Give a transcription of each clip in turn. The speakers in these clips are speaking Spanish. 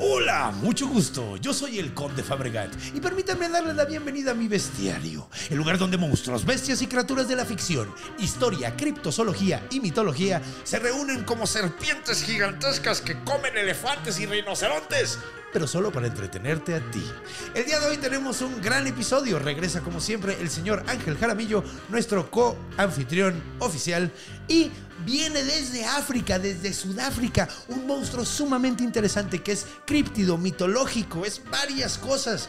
Hola, mucho gusto. Yo soy el Conde Fabregat y permítanme darle la bienvenida a mi bestiario, el lugar donde monstruos, bestias y criaturas de la ficción, historia, criptozoología y mitología se reúnen como serpientes gigantescas que comen elefantes y rinocerontes pero solo para entretenerte a ti. El día de hoy tenemos un gran episodio. Regresa como siempre el señor Ángel Jaramillo, nuestro co-anfitrión oficial, y viene desde África, desde Sudáfrica, un monstruo sumamente interesante que es críptido, mitológico, es varias cosas.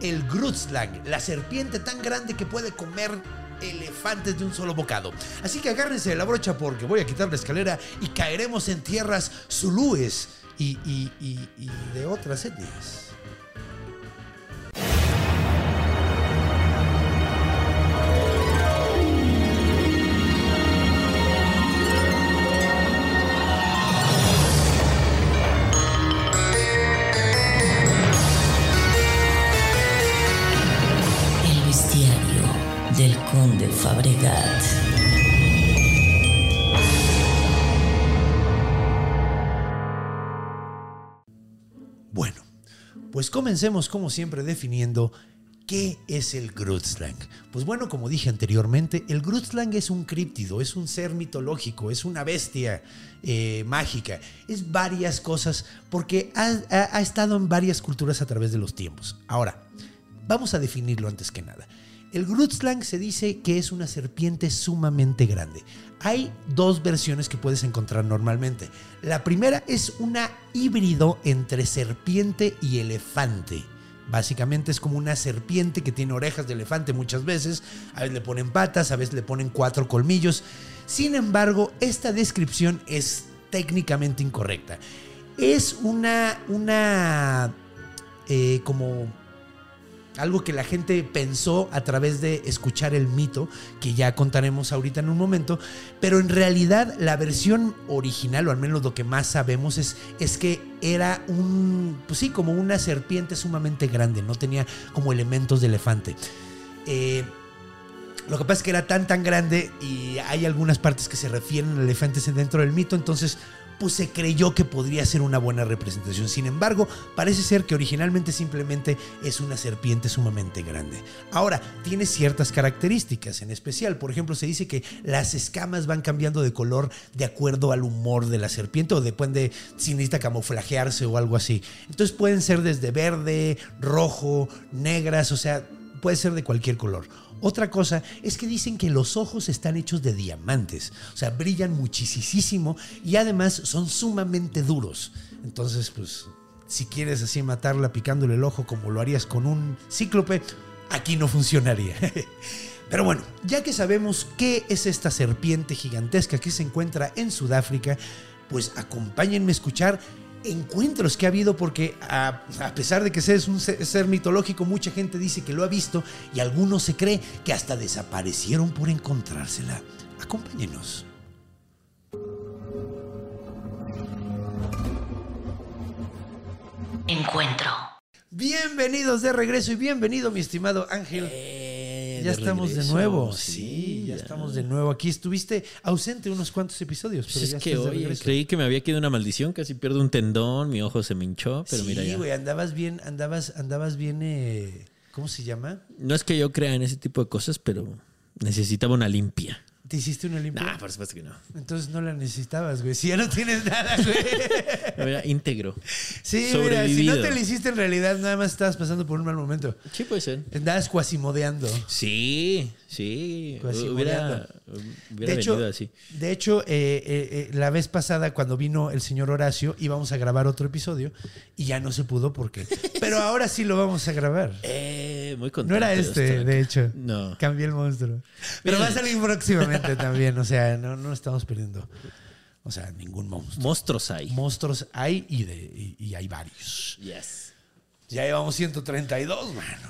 El Grutzlag, la serpiente tan grande que puede comer elefantes de un solo bocado. Así que agárrense de la brocha porque voy a quitar la escalera y caeremos en tierras zulúes y, y, y, y de otras etnias. Del conde Fabregat. Pues comencemos como siempre definiendo qué es el Grutzlang. Pues bueno, como dije anteriormente, el Grutzlang es un críptido, es un ser mitológico, es una bestia eh, mágica, es varias cosas porque ha, estado en varias culturas a través de los tiempos. Ahora, vamos a definirlo antes que nada. El Grutzlang se dice que es una serpiente sumamente grande. Hay dos versiones que puedes encontrar normalmente. La primera es una híbrido entre serpiente y elefante. Básicamente es como una serpiente que tiene orejas de elefante muchas veces, a veces le ponen patas, a veces le ponen cuatro colmillos. Sin embargo, esta descripción es técnicamente incorrecta. Es una, una, eh, como algo que la gente pensó a través de escuchar el mito, que ya contaremos ahorita en un momento, pero en realidad la versión original, o al menos lo que más sabemos, es, es que era un, pues sí, como una serpiente sumamente grande, no tenía como elementos de elefante. Eh, lo que pasa es que era tan tan grande y hay algunas partes que se refieren a elefantes dentro del mito, entonces pues se creyó que podría ser una buena representación. Sin embargo, parece ser que originalmente simplemente es una serpiente sumamente grande. Ahora, tiene ciertas características, en especial, por ejemplo, se dice que las escamas van cambiando de color de acuerdo al humor de la serpiente o depende si necesita camuflajearse o algo así. Entonces pueden ser desde verde, rojo, negras, o sea, puede ser de cualquier color. Otra cosa es que dicen que los ojos están hechos de diamantes, o sea, brillan muchísimo y además son sumamente duros. Entonces, pues, si quieres así matarla picándole el ojo como lo harías con un cíclope, aquí no funcionaría. Pero bueno, ya que sabemos qué es esta serpiente gigantesca que se encuentra en Sudáfrica, pues acompáñenme a escuchar encuentros que ha habido porque a, a pesar de que es un ser, ser mitológico, mucha gente dice que lo ha visto y algunos se cree que hasta desaparecieron por encontrársela. Acompáñenos. Encuentro. Bienvenidos de regreso y bienvenido mi estimado Ángel. Eh, ya de estamos de nuevo. sí, Sí, ya estamos de nuevo aquí. Estuviste ausente unos cuantos episodios, pero ya que hoy creí que me había quedado una maldición, casi pierdo un tendón, mi ojo se me hinchó, pero sí, mira ya. güey, andabas bien, andabas, andabas bien, eh, ¿cómo se llama? No es que yo crea en ese tipo de cosas, pero necesitaba una limpia. ¿Te hiciste una limpia? Nah, por supuesto que no. Entonces no la necesitabas, güey. Si ya no tienes nada, güey. Era íntegro. Sí, mira, si no te la hiciste en realidad, nada más estabas pasando por un mal momento. Sí, puede ser. Andabas cuasimodeando. Sí, sí. Hubiera, hubiera de hecho, así. de hecho eh, eh, eh, la vez pasada cuando vino el señor Horacio íbamos a grabar otro episodio y ya no se pudo porque. Pero ahora sí lo vamos a grabar. Eh, muy contento. No era este, de hecho. No. Cambié el monstruo. Pero va a salir próximamente también, o sea, no, no estamos perdiendo. O sea, ningún monstruo. Monstruos hay. Monstruos hay y, de, y, y hay varios. yes. Ya llevamos 132, mano.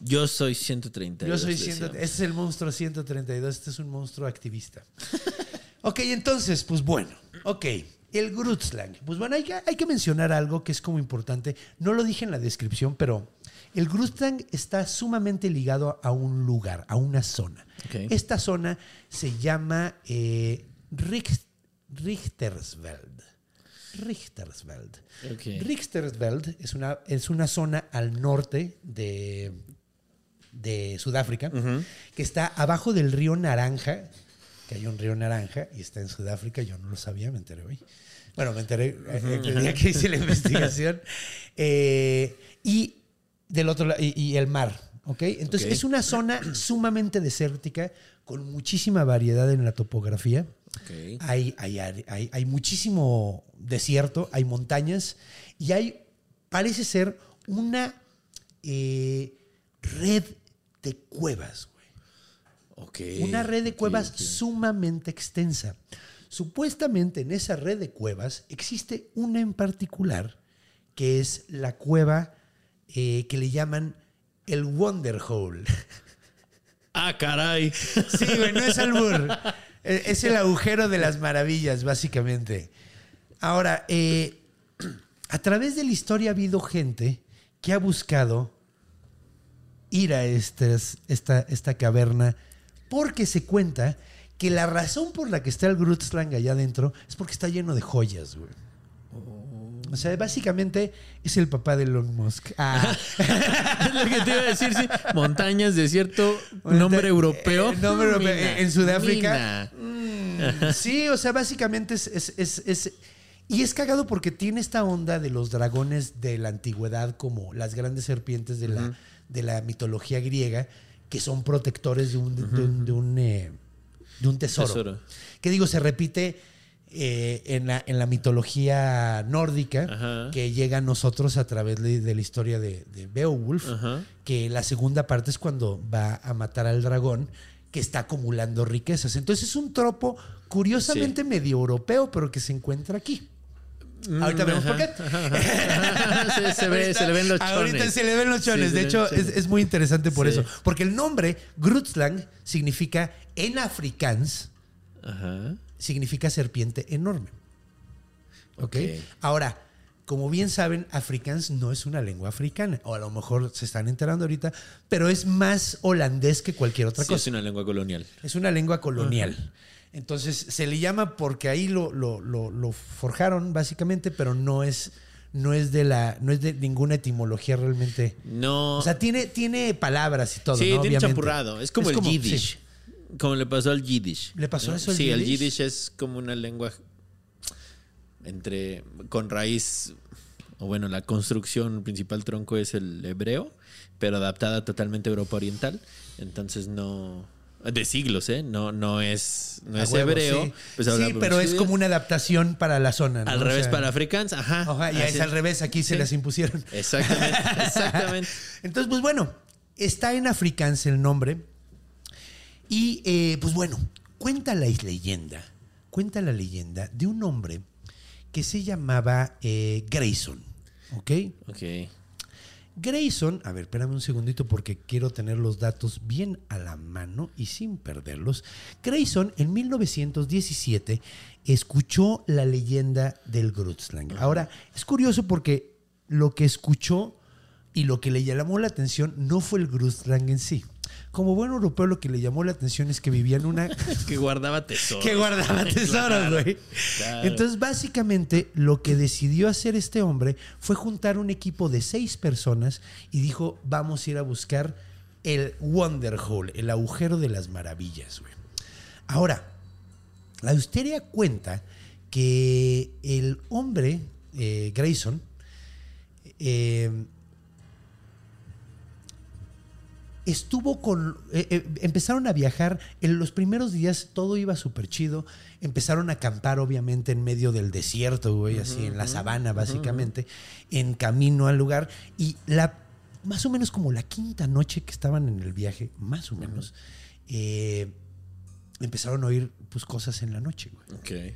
Yo soy 130. Yo soy 100, este es el monstruo 132, este es un monstruo activista. ok, entonces, pues bueno, ok, el Grutzlang. Pues bueno, hay que, hay que mencionar algo que es como importante. No lo dije en la descripción, pero el Grutzlang está sumamente ligado a un lugar, a una zona. Esta zona se llama eh, Richt- Richtersveld. Richtersveld. Richtersveld es una, es una zona al norte de, de Sudáfrica, que está abajo del río Naranja, que hay un río Naranja y está en Sudáfrica. Yo no lo sabía, me enteré hoy. Bueno, me enteré eh, el día que hice la investigación. Eh, y del otro lado, y, y el mar. ¿ok? Entonces es una zona sumamente desértica con muchísima variedad en la topografía. Ok. Hay, hay, hay, hay muchísimo desierto, hay montañas y hay, parece ser, una eh, red de cuevas, güey. Ok. Una red de cuevas sumamente extensa. Supuestamente en esa red de cuevas existe una en particular que es la cueva eh, que le llaman el Wonder Hole. Ah, caray. Sí, güey, no es albur. Eh, Es el agujero de las maravillas, básicamente. Ahora, eh, a través de la historia ha habido gente que ha buscado ir a estas- esta, esta caverna porque se cuenta que la razón por la que está el Grutzlang allá adentro es porque está lleno de joyas, güey. O sea, básicamente es el papá de Elon Musk. Ah. es lo que te iba a decir, sí. Montañas, desierto, nombre europeo. Eh, nombre europeo. Mina, En Sudáfrica. mina. Sí, o sea, básicamente es, es- es- es- Y es cagado porque tiene esta onda de los dragones de la antigüedad, como las grandes serpientes de la, de la mitología griega, que son protectores de un, de un, de un, eh, de un tesoro. Tesoro. Que digo, se repite eh, en, la, en la mitología nórdica, Ajá. que llega a nosotros a través de, de la historia de, de Beowulf, Ajá. que la segunda parte es cuando va a matar al dragón que está acumulando riquezas. Entonces es un tropo curiosamente Sí. medio europeo, pero que se encuentra aquí. Ahorita vemos por qué. se, le ven los chones. Ahorita se le ven los chones. Sí, de hecho, chones. es, es muy interesante por Sí. eso. Porque el nombre Grutzlang significa en afrikaans, Ajá. Significa serpiente enorme. ¿Ok? Ok. Ahora, como bien saben, afrikaans no es una lengua africana. O a lo mejor se están enterando ahorita, pero es más holandés que cualquier otra Sí, cosa. es una lengua colonial. Es una lengua colonial. Entonces se le llama porque ahí lo, lo- lo- lo forjaron básicamente, pero no es, no es de la, no es de ninguna etimología realmente. No. O sea, tiene, tiene palabras y todo. sí, ¿no? tiene Obviamente. champurrado. Es como el Yiddish. sí. Como le pasó al Yiddish. ¿Le pasó eso al Sí, el Yiddish? Yiddish es como una lengua entre con raíz o bueno, la construcción principal tronco es el hebreo, pero adaptada totalmente a Europa Oriental, entonces no de siglos, ¿eh? No no es no es huevo, hebreo, sí. pues Sí, pero es como una adaptación para la zona. ¿no? al O revés sea, para africans, ajá. Así es al revés, aquí se Sí. las impusieron. Exactamente, exactamente. Entonces, pues bueno, está en afrikaans el nombre. Y eh, pues bueno, cuenta la leyenda, cuenta la leyenda de un hombre que se llamaba eh, Grayson. ¿Ok? Ok. Grayson, a ver, espérame un segundito porque quiero tener los datos bien a la mano y sin perderlos. Grayson en 1917 escuchó la leyenda del Grutzlang. Ahora, es curioso porque lo que escuchó y lo que le llamó la atención no fue el Grutzlang en sí. Como buen europeo, lo que le llamó la atención es que vivía en una Que guardaba tesoros. que guardaba tesoros, Claro, güey. claro. Entonces, básicamente, lo que decidió hacer este hombre fue juntar un equipo de seis personas y dijo, vamos a ir a buscar el Wonder Hole, el agujero de las maravillas, güey. Ahora, la histeria cuenta que el hombre, eh, Grayson, eh, estuvo con. eh, eh, empezaron a viajar. En los primeros días todo iba súper chido. Empezaron a acampar, obviamente, en medio del desierto, güey, así en la sabana, básicamente, en camino al lugar. Y la. Más o menos como la quinta noche que estaban en el viaje, más o menos, eh, empezaron a oír pues, cosas en la noche, güey. Ok.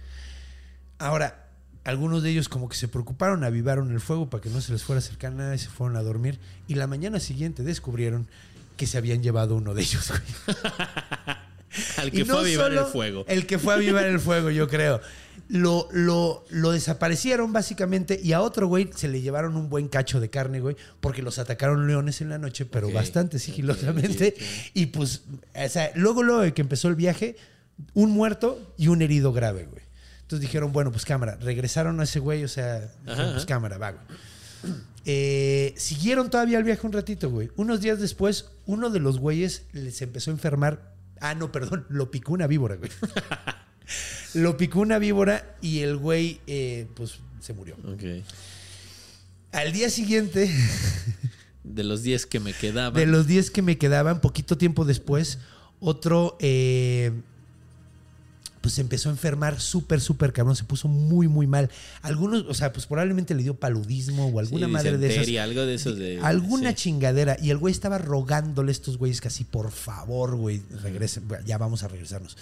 Ahora, algunos de ellos como que se preocuparon, avivaron el fuego para que no se les fuera a acercar nada y se fueron a dormir. Y la mañana siguiente descubrieron que se habían llevado uno de ellos, güey. Al Y que no fue a avivar el fuego. El que fue a avivar el fuego, yo creo. Lo, lo, lo desaparecieron básicamente y a otro güey se le llevaron un buen cacho de carne, güey, porque los atacaron leones en la noche, pero bastante sigilosamente. Y pues, o sea, luego, luego de que empezó el viaje, un muerto y un herido grave, güey. Entonces dijeron, bueno, pues cámara, regresaron a ese güey, o sea, Ajá, pues ajá. cámara, va, güey. Eh, siguieron todavía el viaje un ratito, güey. Unos días después, uno de los güeyes les empezó a enfermar. Ah, no, perdón, lo picó una víbora, güey. lo picó una víbora y el güey, eh, pues, se murió. Ok. Al día siguiente, De los 10 que me quedaban. de los 10 que me quedaban, poquito tiempo después, otro, eh, pues se empezó a enfermar súper, súper cabrón. Se puso muy, muy mal. Algunos, o sea, pues probablemente le dio paludismo o alguna Sí, madre de esas. algo de esos de. Alguna sí. chingadera. Y el güey estaba rogándole a estos güeyes casi, por favor, güey, regresen. Ya vamos a regresarnos.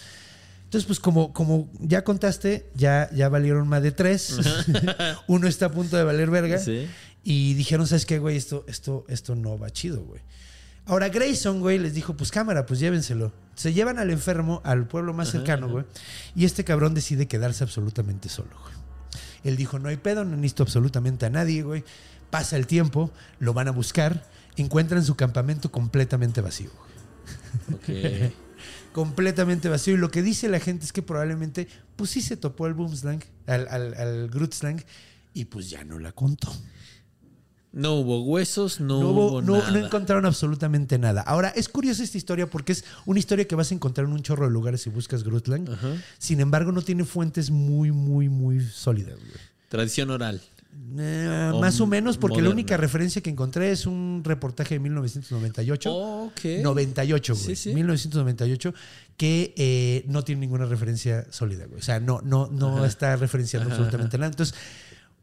Entonces, pues como, como ya contaste, ya, ya valieron más de tres. Uno está a punto de valer verga. Sí. Y dijeron, ¿sabes qué, güey? Esto, esto, esto no va chido, güey. Ahora Grayson, güey, les dijo, pues cámara, pues llévenselo. Se llevan al enfermo al pueblo más cercano, güey. Y este cabrón decide quedarse absolutamente solo, güey. Él dijo, no hay pedo, no necesito absolutamente a nadie, güey. Pasa el tiempo, lo van a buscar, encuentran su campamento completamente vacío, güey. Ok. completamente vacío. Y lo que dice la gente es que probablemente, pues sí se topó al Boomslang, al, al, al Grootslang, y pues ya no la contó. No hubo huesos, no, No, hubo, hubo- no- nada. no encontraron absolutamente nada. Ahora, es curiosa esta historia porque es una historia que vas a encontrar en un chorro de lugares si buscas Grutland. Ajá. Sin embargo, no tiene fuentes muy, muy, muy sólidas. güey. Tradición oral. Eh, O más o menos, porque la única referencia que encontré es un reportaje de 1998. Ok. 98, güey. Sí, sí. 1998, que eh, no tiene ninguna referencia sólida, güey. O sea, no, no, no está referenciando absolutamente nada. Entonces,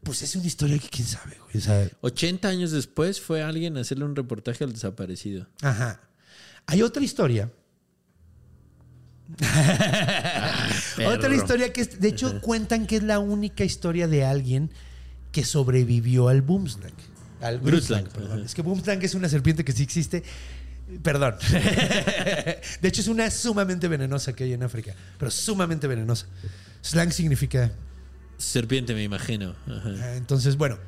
pues es una historia que quién sabe, güey. O sea, 80 años después fue alguien a hacerle un reportaje al desaparecido. Ajá. Hay otra historia. otra perro. historia que, es- de hecho, cuentan que es la única historia de alguien que sobrevivió al Boomslang. Al Grootslang, perdón. Es que Boomslang es una serpiente que sí existe. Perdón. de hecho, es una sumamente venenosa que hay en África. Pero sumamente venenosa. Slang significa Serpiente, me imagino. Ajá. Entonces, bueno.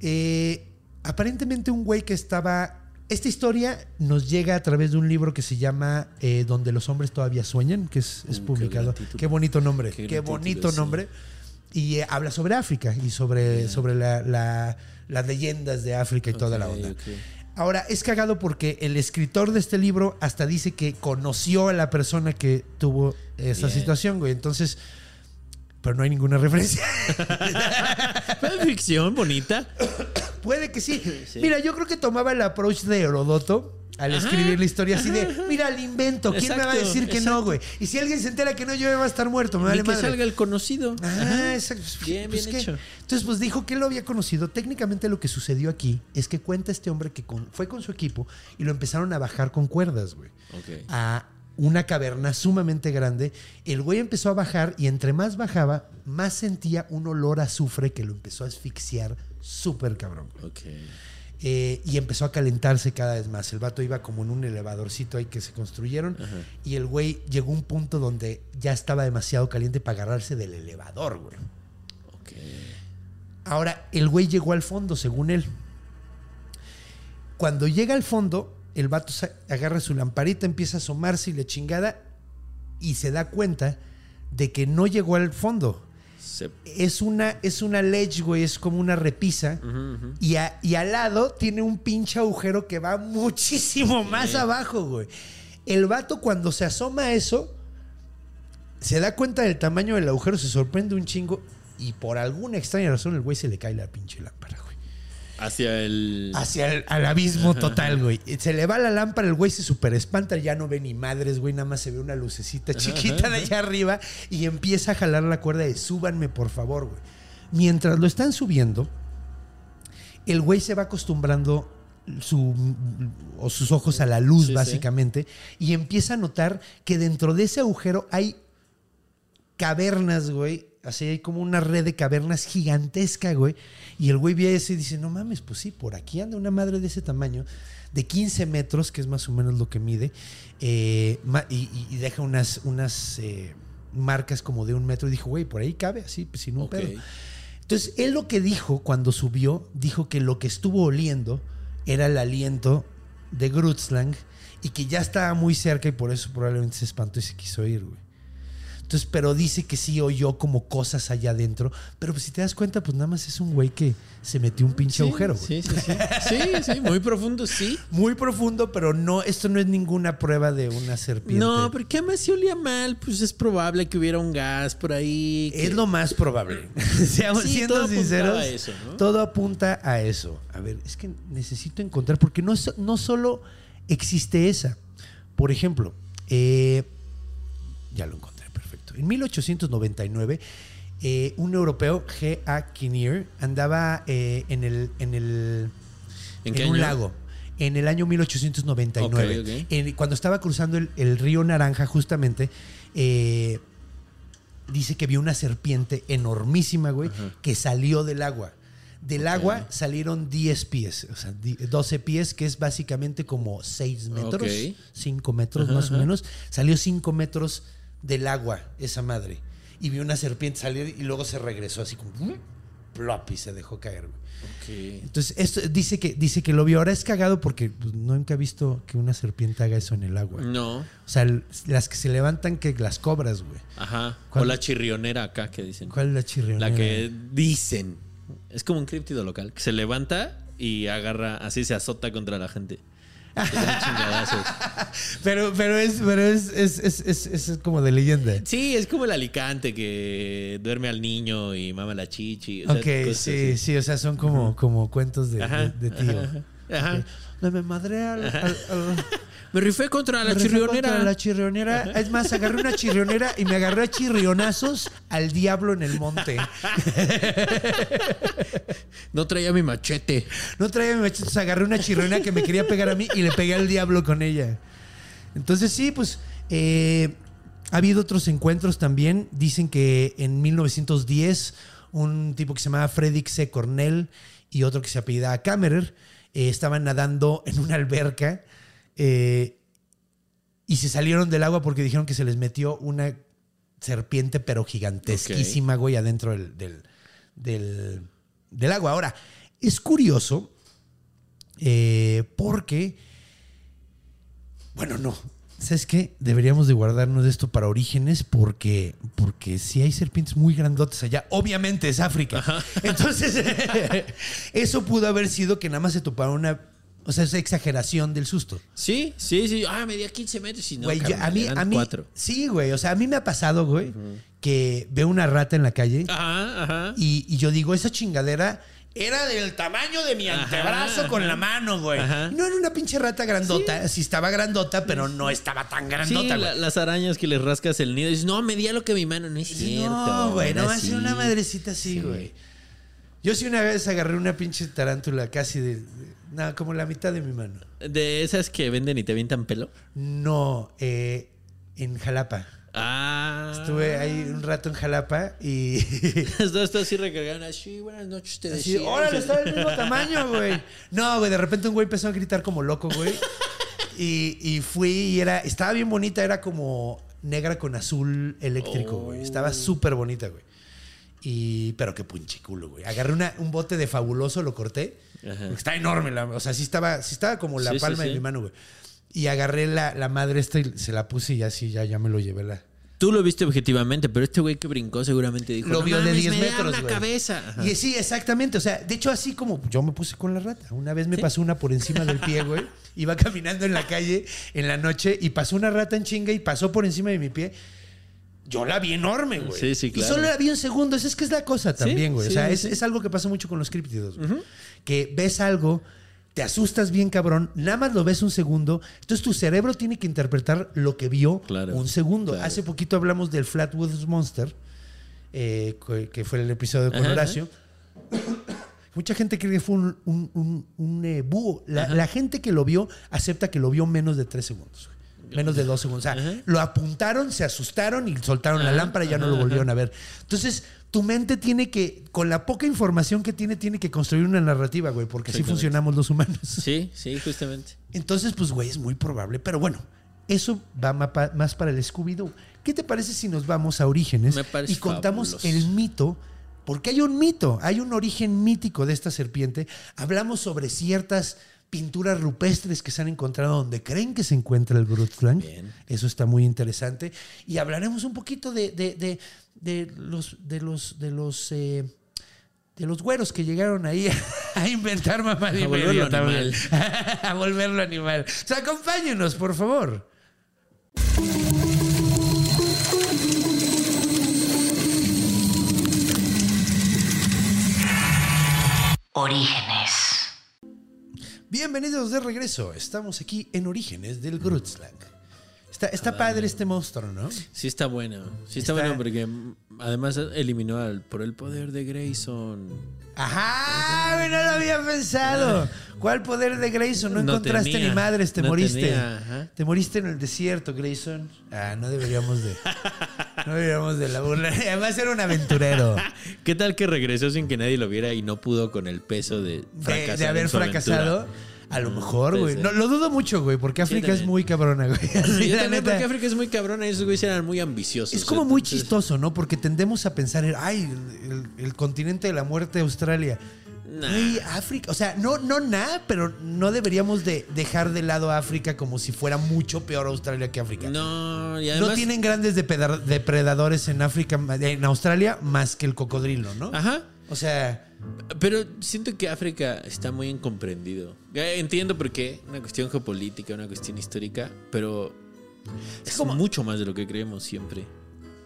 Eh, aparentemente un güey que estaba... Esta historia nos llega a través de un libro que se llama eh, Donde los hombres todavía sueñan, que es, es Uh, qué publicado. Qué bonito nombre. Qué bonito sí. nombre. Y eh, habla sobre África y sobre, sobre la- la- las leyendas de África y toda la onda. Ahora, es cagado porque el escritor de este libro hasta dice que conoció a la persona que tuvo esa Bien. situación, güey. Entonces, pero no hay ninguna referencia. Ficción bonita. Puede que sí. Mira, yo creo que tomaba el approach de Herodoto al escribir la historia así de, mira, el invento. ¿Quién me va a decir que no, güey? Y si alguien se entera que no, yo va a estar muerto, me vale que madre. salga el conocido. Ah, Ajá. exacto. Bien, Pues, bien ¿qué? hecho. Entonces, pues dijo que él lo había conocido. Técnicamente lo que sucedió aquí es que cuenta este hombre que con- fue con su equipo y lo empezaron a bajar con cuerdas, güey. Ok. A una caverna sumamente grande. El güey empezó a bajar y entre más bajaba, más sentía un olor a azufre que lo empezó a asfixiar súper cabrón. Eh, y empezó a calentarse cada vez más. El vato iba como en un elevadorcito ahí que se construyeron. Y el güey llegó a un punto donde ya estaba demasiado caliente para agarrarse del elevador, güey. Ok. Ahora, el güey llegó al fondo, según él. Cuando llega al fondo, el vato agarra su lamparita, empieza a asomarse y le chingada. Y se da cuenta de que no llegó al fondo. Se- Es una, es una ledge, güey, es como una repisa. Y, a- y al lado tiene un pinche agujero que va muchísimo más abajo, güey. El vato cuando se asoma a eso, se da cuenta del tamaño del agujero, se sorprende un chingo y por alguna extraña razón el güey se le cae la pinche lámpara, güey. Hacia el. Hacia el al abismo total, güey. Se le va la lámpara, el güey se super espanta, ya no ve ni madres, güey, nada más se ve una lucecita chiquita de allá arriba y empieza a jalar la cuerda de súbanme, por favor, güey. Mientras lo están subiendo, el güey se va acostumbrando su, o sus ojos a la luz, Sí, sí. básicamente, y empieza a notar que dentro de ese agujero hay cavernas, güey. Así hay como una red de cavernas gigantesca, güey. Y el güey ve eso y dice, no mames, pues sí, por aquí anda una madre de ese tamaño, de 15 metros, que es más o menos lo que mide, eh, y, deja unas, unas eh, marcas como de un metro. Y dijo, güey, por ahí cabe, así, pues, sin un Ok. pedo. Entonces, él lo que dijo cuando subió, dijo que lo que estuvo oliendo era el aliento de Grutzlang y que ya estaba muy cerca y por eso probablemente se espantó y se quiso ir, güey. Entonces, pero dice que sí oyó como cosas allá adentro. Pero pues si te das cuenta, pues nada más es un güey que se metió un pinche Sí, agujero. Sí, sí, sí. Sí, sí, muy profundo, sí. Muy profundo, pero no, esto no es ninguna prueba de una serpiente. No, porque además si olía mal, pues es probable que hubiera un gas por ahí. que- Es lo más probable. Seamos Sí, siendo todo sinceros. a eso, ¿no? Todo apunta a eso. A ver, es que necesito encontrar, porque no, no solo existe esa. Por ejemplo, eh, ya lo encontré. En 1899, eh, un europeo, G.A. Kinnear, andaba eh, en el. En, el, ¿En un año? lago. En el año 1899. Ok, ok. En- cuando estaba cruzando el, el río Naranja, justamente, eh, dice que vio una serpiente enormísima, güey, que salió del agua. Del agua salieron 10 pies, o sea, di- 12 pies, que es básicamente como 6 metros, Ok. 5 metros más o menos. Salió 5 metros del agua esa madre. Y vio una serpiente salir y luego se regresó así como plop y se dejó caer. güey. Ok. Entonces, esto dice que, dice que lo vio. Ahora es cagado porque pues, nunca he visto que una serpiente haga eso en el agua. No. O sea, el- las que se levantan que las cobras, güey. Ajá. ¿Cuál? O la chirrionera acá que dicen. ¿Cuál es la chirrionera? La que dicen. Es como un críptido local. Que se levanta y agarra, así se azota contra la gente. Pero, pero es, pero es, es, es, es- es como de leyenda. Sí, es como el alicante que duerme al niño y mama la chichi. o sea, ok, sí, así. sí, o sea, son como, como cuentos de, Ajá, de, de tío. ajá. Me madré al, al- al- Me rifé contra la me rifé chirrionera. contra La chirrionera. Es más, agarré una chirrionera y me agarré a chirrionazos al diablo en el monte. No traía mi machete. No traía mi machete, entonces agarré una chirrionera que me quería pegar a mí y le pegué al diablo con ella. Entonces sí, pues eh, ha habido otros encuentros también. Dicen que en 1910 un tipo que se llamaba Frederick C. Cornell y otro que se apellidaba Kammerer eh, estaban nadando en una alberca eh, y se salieron del agua porque dijeron que se les metió una serpiente pero gigantesquísima, güey, adentro del, del, del- del agua. Ahora, es curioso eh, porque, bueno, no, ¿sabes qué? Deberíamos de guardarnos de esto para orígenes porque, porque si hay serpientes muy grandotes allá, obviamente es África. Entonces, eso pudo haber sido que nada más se toparon una, o sea, esa exageración del susto. Sí, sí, sí. Ah, medía 15 metros y no, Güey, yo- a mí, a mí, cuatro. sí, güey, o sea, a mí me ha pasado, güey, que veo una rata en la calle Ajá, ajá. y, y yo digo, esa chingadera era del tamaño de mi Ajá, antebrazo con ajá. la mano, güey. Ajá. No era una pinche rata grandota, sí, estaba grandota, pero no estaba tan Sí, grandota, la- las arañas que les rascas el nido y dices, no, medía lo que mi mano. No es cierto. no, güey, no así. una madrecita así, Sí. güey. Yo sí una vez agarré una pinche tarántula casi de, de- nada, como la mitad de mi mano. De esas que venden y te avientan pelo. No, eh, en Jalapa. Ah. Estuve ahí un rato en Jalapa y... Las dos así recargaron así. Buenas noches, te decía. órale, está del mismo tamaño, güey. No, güey, de repente un güey empezó a gritar como loco, güey. Y, y fui y era, estaba bien bonita, era como negra con azul eléctrico, güey. Estaba súper bonita, güey. Y, pero qué pinche culo, güey. Agarré una- un bote de fabuloso, lo corté. Está enorme, la- o sea, sí estaba, sí estaba como la Sí, sí, palma de mi mano, güey. Y agarré la, la madre esta y se la puse y así ya, ya me lo llevé la, Tú lo viste objetivamente, pero este güey que brincó seguramente dijo. lo "No vio de mames, 10 me metros, la güey. cabeza. Ajá. Y sí, exactamente. O sea, de hecho, así como yo me puse con la rata. Una vez me pasó una por encima del pie, güey. Iba caminando en la calle en la noche y pasó una rata en chinga y pasó por encima de mi pie. Yo la vi enorme, güey. Sí, sí, Y claro. solo la vi un segundo. Es que es la cosa también, güey. o sea, es, es algo que pasa mucho con los críptidos. güey. Que ves algo, te asustas bien, cabrón. Nada más lo ves un segundo. Entonces tu cerebro tiene que interpretar lo que vio Claro, un segundo. claro. Hace poquito hablamos del Flatwoods Monster, eh, que- fue el episodio con Ajá, Horacio. Mucha gente cree que fue un, un- un- un, eh, búho. La, la gente que lo vio acepta que lo vio menos de tres segundos. Menos de dos segundos. O sea, Ajá. lo apuntaron, se asustaron y soltaron la lámpara y ya no lo volvieron a ver. Entonces, tu mente tiene que, con la poca información que tiene, tiene que construir una narrativa, güey, porque así funcionamos los humanos. Sí, sí, justamente. Entonces, pues, güey, es muy probable. Pero bueno, eso va más para el Scooby-Doo. ¿Qué te parece si nos vamos a Orígenes y contamos fabuloso. el mito? Porque hay un mito, hay un origen mítico de esta serpiente. Hablamos sobre ciertas pinturas rupestres que se han encontrado donde creen que se encuentra el. Bien. Eso está muy interesante. Y hablaremos un poquito de, de- de- de los de los de los eh, de los güeros que llegaron ahí a inventar mamá de A volverlo animal. a volverlo animal. O sea, acompáñenos, por favor. Orígenes. Bienvenidos de regreso. Estamos aquí en Orígenes del Grutzlang. Está, está padre este monstruo, ¿no? Sí está bueno. Sí está, Está- bueno porque además eliminó al por el poder de Grayson. Ajá, no lo había pensado. ¿Cuál poder de Grayson? No, No encontraste tenía, ni madres, te no moriste. tenía. Te moriste en el desierto, Grayson. Ah, no deberíamos de. No deberíamos de la burla. Además era un aventurero. ¿Qué tal que regresó sin que nadie lo viera y no pudo con el peso de De, fracasar de haber en su fracasado. aventura? A lo mejor, puede güey. No, lo dudo mucho, güey, porque África es muy cabrona, güey. Yo la también, neta. porque África es muy cabrona y esos güeyes eran muy ambiciosos. Es como muy entonces- chistoso, ¿no? Porque tendemos a pensar, en, ay, el, el continente de la muerte, Australia. Nah. Güey, África. O sea, no, no nada, pero no deberíamos de dejar de lado a África como si fuera mucho peor Australia que África. No, y No además. tienen grandes depredadores en África, en Australia, más que el cocodrilo, ¿no? Ajá. O sea, Pero siento que África está muy incomprendido. Entiendo por qué, una cuestión geopolítica, una cuestión histórica, pero es, como- mucho más de lo que creemos siempre.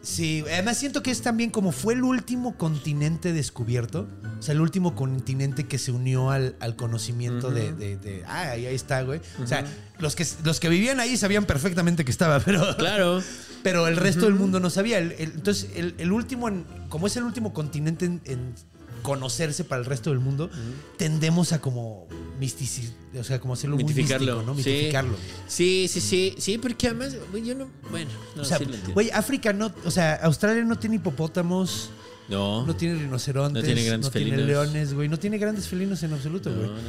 sí, además siento que es también como fue el último continente descubierto, o sea, el último continente que se unió al, al conocimiento de, de- de, ah, ahí, ahí está, güey. O sea, los que, los que vivían ahí sabían perfectamente que estaba, pero... Claro. Pero el resto del mundo no sabía. El- el- entonces, el, el último, en- como es el último continente en, en conocerse para el resto del mundo, tendemos a como mistici- o sea, como hacerlo muy Mitificarlo. místico, ¿no? Mitificarlo. Sí, sí, sí. Sí, porque además, güey, yo no. Bueno, no, o sea, sí lo entiendo. güey, África no, o sea, Australia no tiene hipopótamos, no. no tiene rinocerontes, No tiene grandes no tiene leones, güey, no tiene grandes felinos en absoluto, no, güey. no, no.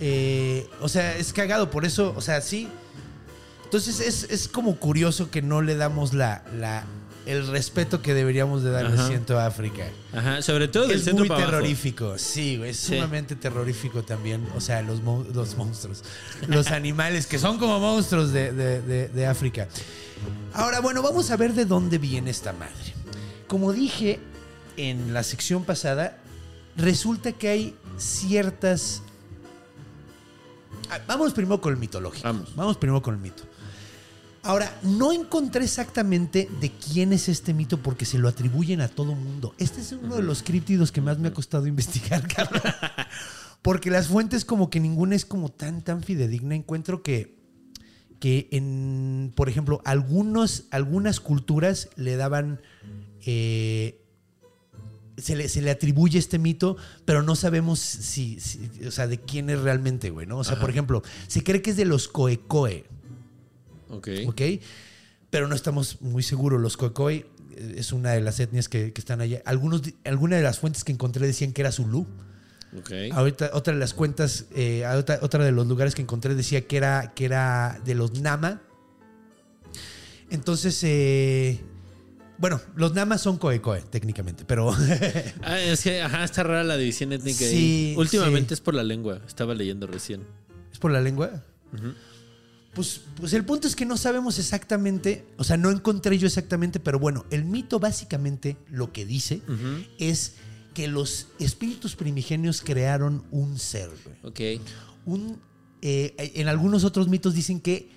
Eh, o sea, es cagado, por eso, o sea, sí. Entonces es, es como curioso que no le damos la, la, el respeto que deberíamos de darle, Ajá. siento, a África. Ajá, sobre todo del Es centro muy para abajo. terrorífico, sí, güey, es Sí. sumamente terrorífico también. O sea, los, los monstruos, los animales que son como monstruos de, de- de- de África. Ahora, bueno, vamos a ver de dónde viene esta madre. Como dije en la sección pasada, resulta que hay ciertas... Ah, Vamos primero con el mitológico. Vamos. Vamos primero con el mito. Ahora, no encontré exactamente de quién es este mito porque se lo atribuyen a todo mundo. Este es uno de los críptidos que más me ha costado investigar, cabrón. Porque las fuentes como que ninguna es como tan, tan fidedigna. Encuentro que, que en, por ejemplo, algunos, algunas culturas le daban... eh, se le, se le atribuye este mito, pero no sabemos si, si- o sea, de quién es realmente, güey, ¿no? O sea, por ejemplo, se cree que es de los Coecoe. Ok. ¿ok? Pero no estamos muy seguros. Los Khoikhoi eh, es una de las etnias que, que están allá. Algunos, alguna de las fuentes que encontré decían que era Zulu. Ok. Ahorita, otra de las cuentas, eh, otra, otra de los lugares que encontré decía que era, que era de los Nama. Entonces, eh, bueno, los Namas son Coecoe, técnicamente, pero Ah, es que, ajá, está rara la división étnica Sí, ahí. Últimamente sí. es por la lengua. Estaba leyendo recién. ¿es por la lengua? Pues, pues el punto es que no sabemos exactamente, o sea, no encontré yo exactamente, pero bueno, el mito básicamente lo que dice es que los espíritus primigenios crearon un ser, güey. Ok. Un, eh, en algunos otros mitos dicen que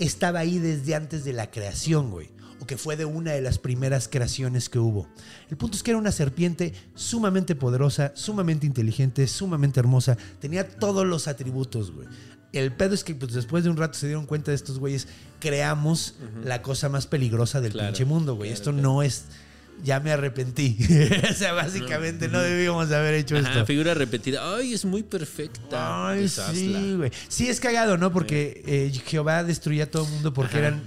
estaba ahí desde antes de la creación, güey. O que fue de una de las primeras creaciones que hubo. El punto es que era una serpiente sumamente poderosa, sumamente inteligente, sumamente hermosa. Tenía todos los atributos, güey. El pedo es que pues, después de un rato se dieron cuenta de estos güeyes, creamos la cosa más peligrosa del Claro, pinche mundo, güey. claro, Esto claro. no es. ya me arrepentí. o sea, básicamente no debíamos haber hecho Ajá, esto. figura repetida. Ay, es muy perfecta. Ay, sí, güey. Sí, es cagado, ¿no? Porque eh, Jehová destruía a todo el mundo porque Ajá. eran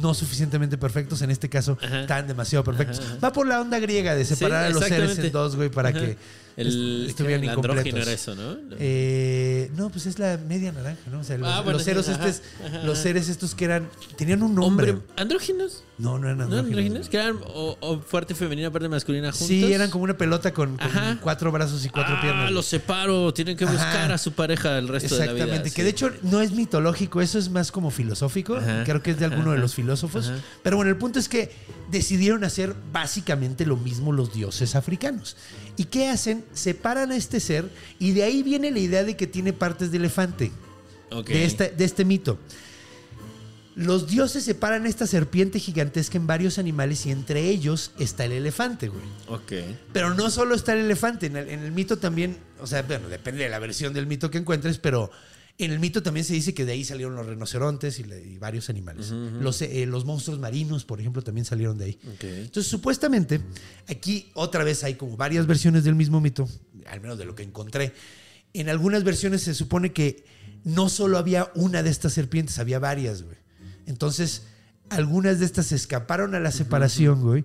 no suficientemente perfectos. En este caso, Ajá. estaban demasiado perfectos. Va por la onda griega de separar a los seres en dos, güey, para que El, est- estuvieran el era eso, ¿no? Eh, no, pues es la media naranja, ¿no? O sea, los, Ah, bueno, los sí, ajá, estos, ajá, los seres estos que eran, tenían un nombre. Hombre, ¿Andróginos? No, no eran ¿No andróginos. andróginos? Que eran o, o fuerte femenina, parte masculina juntos. Sí, eran como una pelota con, cuatro brazos y cuatro ah, piernas. los separo. Tienen que buscar a su pareja el resto de la vida. Exactamente, que sí. de hecho no es mitológico, eso es más como filosófico, creo que es de alguno de los filósofos, pero bueno, el punto es que decidieron hacer básicamente lo mismo los dioses africanos. ¿Y qué hacen? Separan a este ser y de ahí viene la idea de que tiene partes de elefante, de, este, de este mito. Los dioses separan esta serpiente gigantesca en varios animales y entre ellos está el elefante, güey. Ok. Pero no solo está el elefante, en el, en el mito también, o sea, bueno, depende de la versión del mito que encuentres, pero en el mito también se dice que de ahí salieron los rinocerontes y, y varios animales. los, eh, los monstruos marinos, por ejemplo, también salieron de ahí. Entonces, supuestamente, aquí otra vez hay como varias versiones del mismo mito, al menos de lo que encontré. En algunas versiones se supone que no solo había una de estas serpientes, había varias, güey. Entonces, algunas de estas se escaparon a la separación, güey,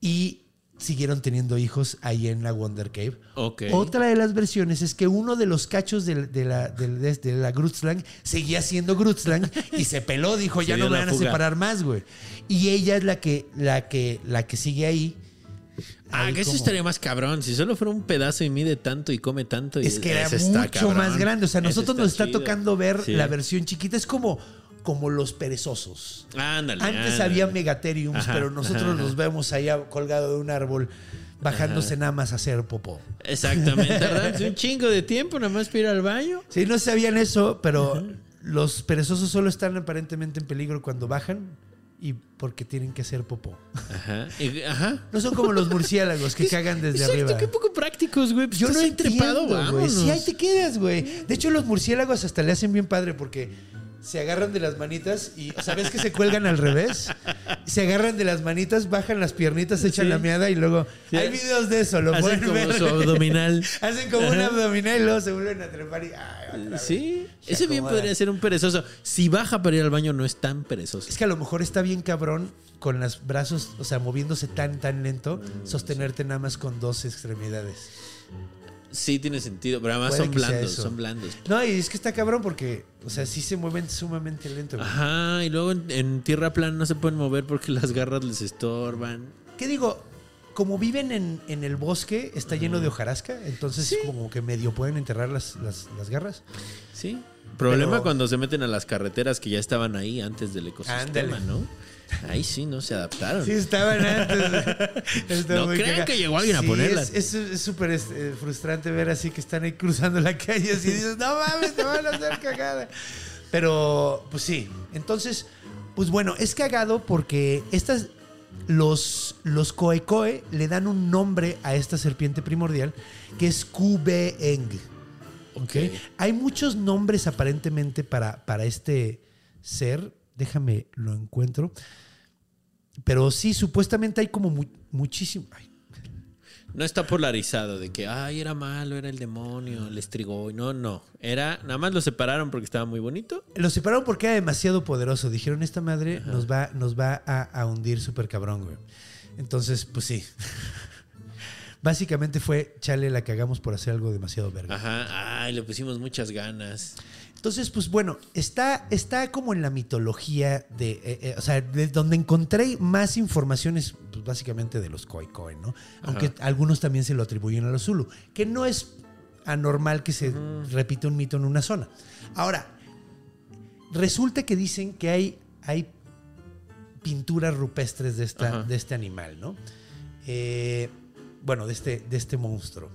y siguieron teniendo hijos ahí en la Wonder Cave. Ok. Otra de las versiones es que uno de los cachos de, de la, de, la Grutzlang seguía siendo Grutzlang y se peló, dijo, ya no me van a fuga". separar más, güey. Y ella es la que, la que, la que sigue ahí. Ah, Ahí que eso como- estaría más cabrón. Si solo fuera un pedazo y mide tanto y come tanto. y Es que era está mucho más grande. O sea, nosotros nos está chido. tocando ver Sí. la versión chiquita. Es como, como los perezosos. Ándale. Antes ándale. había megatheriums, Ajá, pero nosotros ajá, los vemos allá colgado de un árbol, bajándose nada más a hacer popó. Exactamente, ¿verdad? Es un chingo de tiempo nada más para ir al baño. Sí, no sabían eso, pero los perezosos solo están aparentemente en peligro cuando bajan y porque tienen que hacer popó. Ajá. Ajá. No son como los murciélagos que cagan desde Exacto, arriba. qué poco prácticos, güey. Pues Yo no ahí trepado, güey. Sí, ahí te quedas, güey. De hecho, los murciélagos hasta le hacen bien padre porque se agarran de las manitas y ¿sabes que se cuelgan al revés? Se agarran de las manitas, bajan las piernitas, echan Sí. la meada y luego Sí. hay videos de eso, lo Hacen pueden como ver. su abdominal. Hacen como un abdominal y luego se vuelven a trepar y ay. Sí, Se ese bien podría ser un perezoso. Si baja para ir al baño, no es tan perezoso. Es que a lo mejor está bien cabrón con los brazos, o sea, moviéndose tan, tan lento, Mm, sostenerte nada más con dos extremidades. Sí, tiene sentido, pero además Puede son blandos, son blandos. No, y es que está cabrón porque, o sea, sí se mueven sumamente lento. güey. Ajá, y luego en, en tierra plana no se pueden mover porque las garras les estorban. ¿Qué digo? Como viven en, en el bosque, está lleno de hojarasca, entonces como que medio pueden enterrar las, las, las garras. Sí. Problema Pero- cuando se meten a las carreteras que ya estaban ahí antes del ecosistema, Ándale. ¿no? Ahí sí no se adaptaron. Sí, estaban antes. No crean que llegó alguien a Sí, ponerlas. Es es- es súper este, frustrante ver así que están ahí cruzando la calle así dices, no mames, te van a hacer cagada. Pero, pues sí. Entonces, pues bueno, es cagado porque estas. Los, los Koekoe le dan un nombre a esta serpiente primordial que es Kubeeng. Ok. Hay muchos nombres aparentemente para, para este ser. Déjame, lo encuentro. Pero sí, supuestamente hay como mu- muchísimo. ay, No está polarizado de que, ay, era malo, era el demonio, el estrigó. No, no. Era, nada más lo separaron porque estaba muy bonito. Lo separaron porque era demasiado poderoso. Dijeron, esta madre nos va, nos va a, a hundir súper cabrón, güey. Entonces, pues sí. Básicamente fue, chale, la cagamos por hacer algo demasiado verga. Ajá, ay, le pusimos muchas ganas. Entonces, pues bueno, está, está como en la mitología de, eh, eh, o sea, de donde encontré más informaciones, pues básicamente de los Khoikhoi, ¿no? Aunque algunos también se lo atribuyen a los Zulu, que no es anormal que se repita un mito en una zona. Ahora, resulta que dicen que hay, hay pinturas rupestres de, esta, de este animal, ¿no? Eh, bueno, de este, de este monstruo.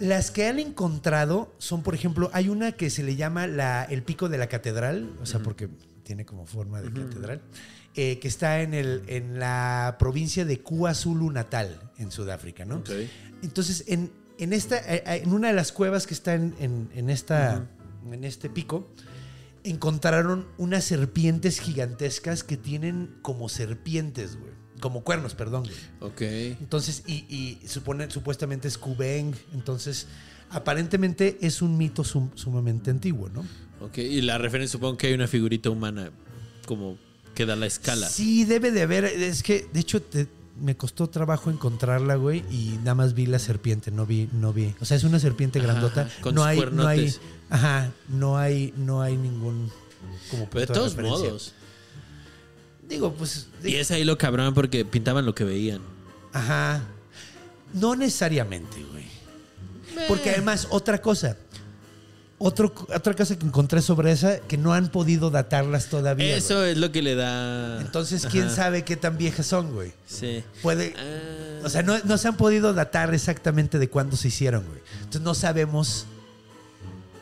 Las que han encontrado son, por ejemplo, hay una que se le llama la, el pico de la catedral, o sea, porque tiene como forma de catedral, eh, que está en, el, en la provincia de KwaZulu Natal, en Sudáfrica, ¿no? Ok. Entonces, en, en, esta, eh, eh, en una de las cuevas que está en, en- en esta, en este pico, encontraron unas serpientes gigantescas que tienen como serpientes, güey. Como cuernos, perdón. güey. Ok. Entonces, y, y supone, supuestamente es Kubeng. Entonces, aparentemente es un mito sum- sumamente antiguo, ¿no? Ok. Y la referencia, supongo que hay una figurita humana como que da la escala. Sí, debe de haber. Es que, de hecho, te- me costó trabajo encontrarla, güey, y nada más vi la serpiente, no vi, no vi. O sea, es una serpiente grandota. ajá, con no sus hay, no hay, cuernotes. ajá, no hay, no hay ningún como Pero de todos modos. Digo, pues, Y es ahí lo cabrón porque pintaban lo que veían. ajá. No necesariamente, güey. Porque además, otra cosa. Otro, otra cosa que encontré sobre esa, que no han podido datarlas todavía. güey. Eso es lo que le da. Entonces, ¿quién Ajá, sabe qué tan viejas son, güey? Sí. Puede. Ah, O sea, no, no se han podido datar exactamente de cuándo se hicieron, güey. Entonces no sabemos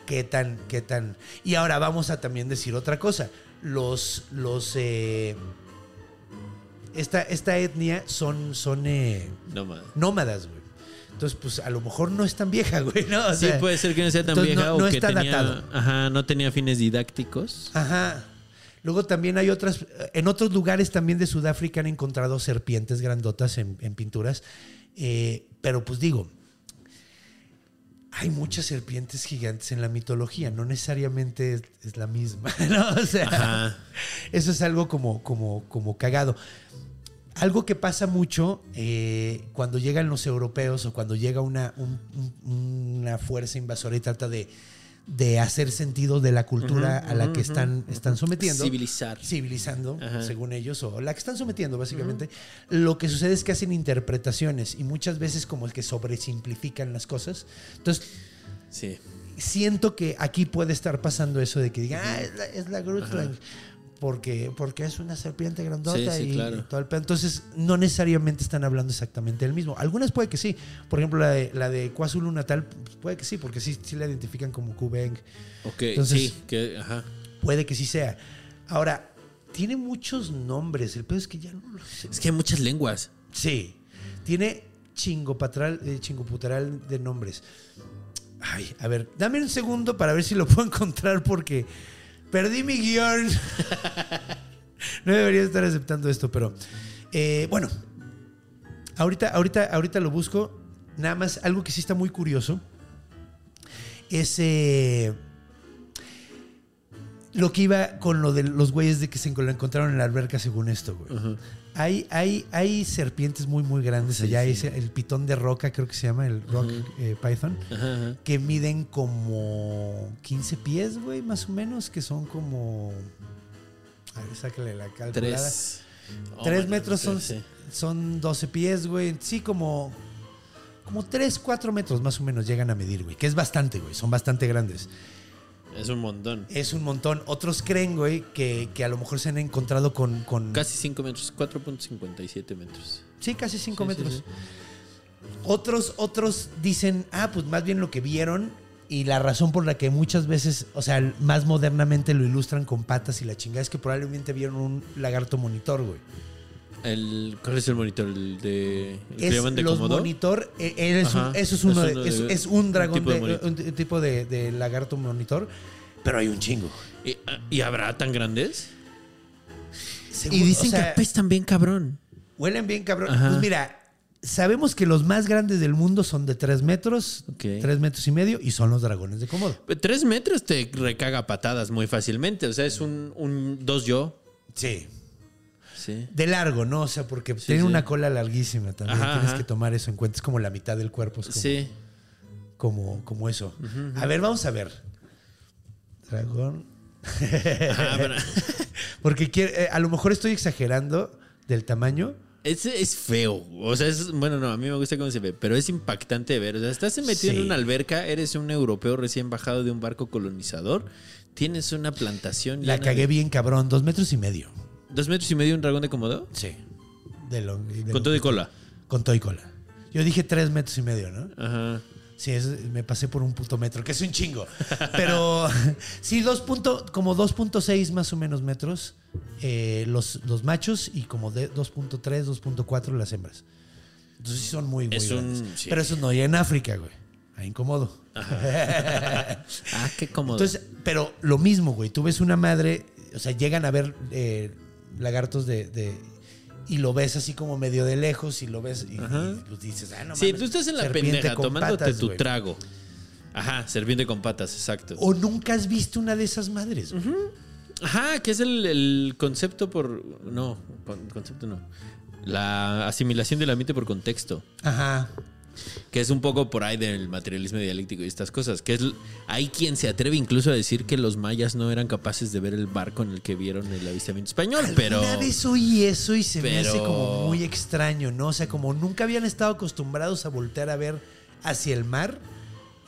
qué tan, qué tan. Y ahora vamos a también decir otra cosa. Los, los, eh, esta, esta etnia son, son eh, nómadas, güey. Entonces, pues a lo mejor no es tan vieja, güey, ¿no? O Sí, sea, puede ser que no sea tan vieja no- no o que está tenía, datado. ajá, no tenía fines didácticos. Ajá. Luego también hay otras, en otros lugares también de Sudáfrica han encontrado serpientes grandotas en, en pinturas. Eh, pero pues digo, hay muchas serpientes gigantes en la mitología, no necesariamente es, es la misma, ¿no? O sea, Ajá. eso es algo como, como, como cagado. Algo que pasa mucho eh, cuando llegan los europeos o cuando llega una, un- un- una fuerza invasora y trata de, de hacer sentido de la cultura a la que están, están sometiendo. Civilizar. Civilizando, Ajá. según ellos, o la que están sometiendo, básicamente. Lo que sucede es que hacen interpretaciones y muchas veces como el que sobresimplifican las cosas. Entonces, Sí. siento que aquí puede estar pasando eso de que digan, ah, es la, es la Grutland", Porque, porque es una serpiente grandota Sí, sí, y, claro. y todo el pedo. Entonces, no necesariamente están hablando exactamente del mismo. Algunas puede que sí. Por ejemplo, la de, la de KwaZulu Natal, pues, puede que sí, porque sí, sí la identifican como Kubeng. Ok, Entonces- sí, que, ajá. Puede que sí sea. Ahora, tiene muchos nombres. El pedo es que ya no lo sé. Es que hay muchas lenguas. Sí. Tiene chingopatral, eh, de nombres. Ay, a ver, dame un segundo para ver si lo puedo encontrar porque perdí mi guion. no debería estar aceptando esto, pero eh, bueno. Ahorita, ahorita, ahorita lo busco. Nada más, algo que sí está muy curioso es eh, lo que iba con lo de los güeyes de que se lo encontraron en la alberca según esto, güey. Hay, hay, hay serpientes muy, muy grandes allá. El pitón de roca, creo que se llama, el rock eh, python, que miden como 15 pies, güey, más o menos, que son como... A ver, sácale la calculada. Tres. Oh, Tres man, metros son, sí. son 12 pies, güey. Sí, como... Como 3, 4 metros más o menos llegan a medir, güey. Que es bastante, güey. Son bastante grandes. Es un montón. Es un montón. Otros creen, güey, que, que a lo mejor se han encontrado con... con Casi 5 metros, 4.57 metros. Sí, casi 5 Sí, sí, metros. sí. Otros, otros dicen, ah, pues más bien lo que vieron y la razón por la que muchas veces, o sea, más modernamente lo ilustran con patas y la chingada es que probablemente vieron un lagarto monitor, güey. El, ¿Cuál es el monitor? ¿El de, el Es de los Komodo? monitor, eh, eh, es un- eso es uno, Es de, uno de- es un un dragón tipo de de, monitor. un tipo de, de lagarto monitor, pero hay un chingo. ¿Y, ¿y habrá tan grandes? Y dicen o sea, que apestan bien cabrón. Huelen bien, cabrón. Ajá. Pues mira, sabemos que los más grandes del mundo son de 3 metros, Ok. 3 metros y medio, y son los dragones de Komodo. Tres metros te recaga a patadas muy fácilmente. O sea, es un, un dos yo. Sí. Sí. De largo, ¿no? O sea, porque Sí, tiene sí. una cola larguísima también. Ajá, Tienes ajá. que tomar eso en cuenta. Es como la mitad del cuerpo. Es como, Sí. como, como eso. A ver, vamos a ver. Dragón. Ajá, pero- Porque quiere- eh, a lo mejor estoy exagerando del tamaño. Es, es feo. O sea, es, bueno, no, a mí me gusta cómo se ve, pero es impactante de ver. O sea, estás metido Sí. en una alberca, eres un europeo recién bajado de un barco colonizador, tienes una plantación. La cagué de- bien, cabrón. Dos metros y medio. ¿Dos metros y medio un dragón de Komodo? Sí. De long- de Con todo y cola. Con todo y cola. Yo dije tres metros y medio, ¿no? Ajá. Sí, es- me pasé por un puto metro, que es un chingo. Pero sí, dos punto, como 2.6 más o menos metros eh, los, los machos y como de 2.3, 2.4 las hembras. Entonces sí son muy, muy Es un- grandes. sí. Pero eso no hay en África, güey. Ahí incómodo. Ah, qué cómodo. Entonces, pero lo mismo, güey. Tú ves una madre, o sea, llegan a ver eh, lagartos de, de- y lo ves así como medio de lejos y lo ves y, pues dices, ah, no sí, mames, tú estás en la pendeja tomándote patas, tu trago. Ajá, serpiente con patas, exacto. O nunca has visto una de esas madres. Ajá, que es el, el concepto por. No, con- concepto no. La asimilación del ambiente por contexto. Ajá. Que es un poco por ahí del materialismo dialéctico y estas cosas. Que es hay quien se atreve incluso a decir que los mayas no eran capaces de ver el barco en el que vieron el avistamiento español. Pero. Alguna vez oí eso y se me hace como muy extraño, ¿no? O sea, como nunca habían estado acostumbrados a voltear a ver hacia el mar,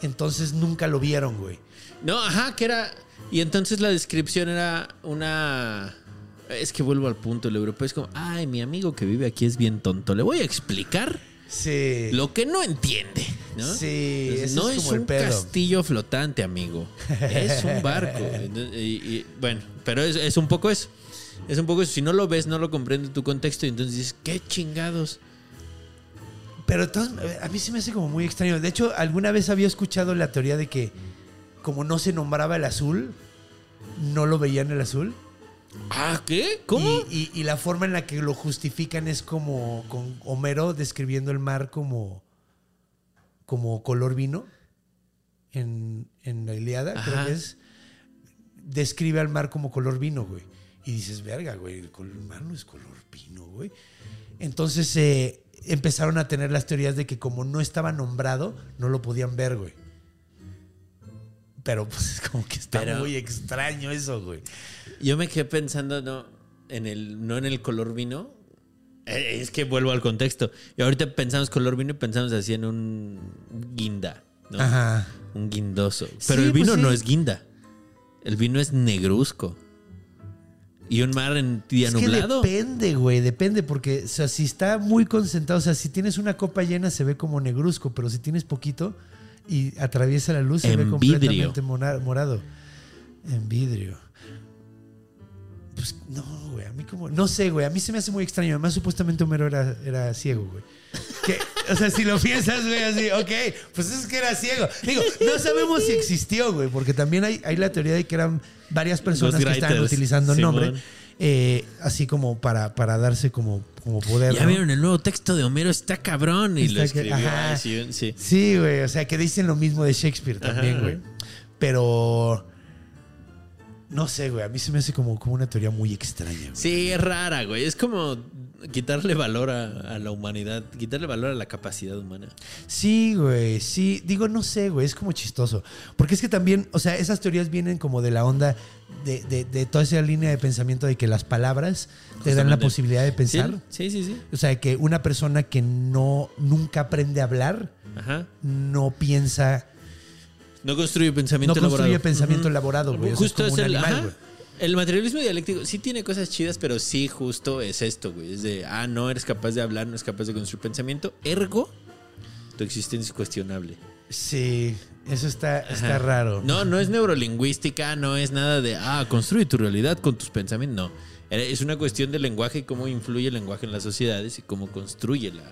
entonces nunca lo vieron, güey. No, ajá, que era. Y entonces la descripción era una. Es que vuelvo al punto. El europeo es como, ay, mi amigo que vive aquí es bien tonto. Le voy a explicar Sí. lo que no entiende. ¿no? Sí, Entonces, no es es, como el un pedo. castillo flotante, amigo. Es un barco. Y- y- bueno, pero es, es un poco eso. Es un poco eso. Si no lo ves, no lo comprende tu contexto. Y entonces dices, qué chingados. Pero a mí se me hace como muy extraño. De hecho, alguna vez había escuchado la teoría de que como no se nombraba el azul, no lo veían el azul. Ah, ¿qué? ¿Cómo? Y, y- y la forma en la que lo justifican es como con Homero describiendo el mar como, como color vino en, en la Iliada, creo Ajá. que es. Describe al mar como color vino, güey. Y dices, verga, güey, el, mar no es color vino, güey. Entonces eh, empezaron a tener las teorías de que como no estaba nombrado, no lo podían ver, güey. Pero pues es como que está Pero- muy extraño eso, güey. Yo me quedé pensando, no, en el, no en el color vino. Eh, Es que vuelvo al contexto. Y ahorita pensamos color vino y pensamos así en un guinda, ¿no? Ajá. Un guindoso. Pero Sí, el vino pues no sí. es guinda. El vino es negruzco. Y un mar en día Es que nublado. depende, güey, depende, porque o sea, si está muy concentrado, o sea, si tienes una copa llena se ve como negruzco, pero si tienes poquito y atraviesa la luz se En ve vidrio. completamente morado. En vidrio. Pues no, güey, a mí como... No sé, güey, a mí se me hace muy extraño. Además, supuestamente Homero era, era ciego, güey. Que, o sea, si lo piensas, güey, así, ok, pues es que era ciego. Digo, no sabemos si existió, güey, porque también hay, hay la teoría de que eran varias personas que estaban utilizando el nombre, eh, así como para, para darse como, como poder. Ya ¿no? vieron el nuevo texto de Homero, está cabrón. Y lo Está que- escribió. ajá. así, sí. Sí, güey, o sea, que dicen lo mismo de Shakespeare también, Ajá. güey. Pero... No sé, güey, a mí se me hace como, como una teoría muy extraña. güey. Sí, es rara, güey. Es como quitarle valor a, a la humanidad, quitarle valor a la capacidad humana. Sí, güey, sí. Digo, no sé, güey, es como chistoso. Porque es que también, o sea, esas teorías vienen como de la onda de, de- de toda esa línea de pensamiento de que las palabras te dan la posibilidad de pensar. Sí, sí, sí. sí. O sea, que una persona que no nunca aprende a hablar Ajá. no piensa, No construye pensamiento no construye elaborado. pensamiento elaborado, güey. O sea, Justo es un el. animal, ajá. güey. El materialismo dialéctico sí tiene cosas chidas, pero sí, justo es esto, güey. Es de, ah, no eres capaz de hablar, no eres capaz de construir pensamiento. Ergo, tu existencia es cuestionable. Sí, eso está, está raro. No, no es neurolingüística, no es nada de, ah, construye tu realidad con tus pensamientos. No. Es una cuestión del lenguaje y cómo influye el lenguaje en las sociedades y cómo construye la-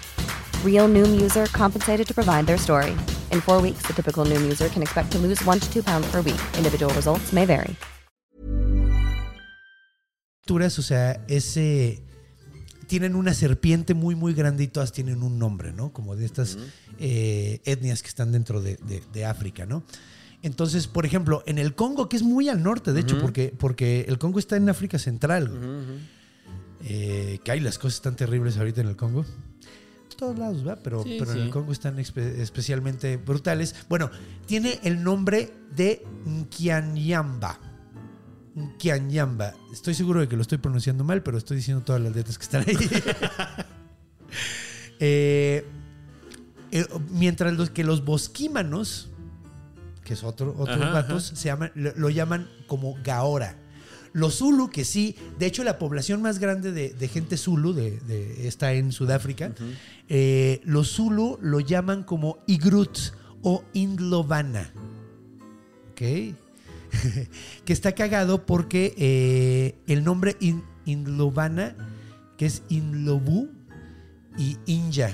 Real Noom user compensated to provide their story. In four weeks, the typical Noom user can expect to lose one to two pounds per week. Individual results may vary. o sea, ese tienen una serpiente muy, muy grande y todas tienen un nombre, ¿no? Como de estas eh, etnias que están dentro de, de- de África, ¿no? Entonces, por ejemplo, en el Congo, que es muy al norte, de hecho, porque, porque el Congo está en África Central, güey. Eh, que hay las cosas tan terribles ahorita en el Congo. Todos lados, ¿va? Pero, Sí, pero en el Congo están espe- especialmente brutales. Bueno, tiene el nombre de Nkianyamba. Nkianyamba. Estoy seguro de que lo estoy pronunciando mal, pero estoy diciendo todas las letras que están ahí. Eh, eh, mientras los, que los bosquímanos, que es otro, otros Ajá, vatos, se llaman, lo, lo llaman como Gaora. Los Zulu, que sí, de hecho la población más grande de, de gente Zulu de, de- está en Sudáfrica, eh, los Zulu lo llaman como Igrut o Indlovana. ¿Ok? que está cagado porque eh, el nombre In- Indlovana, que es Inlobu, y Inja,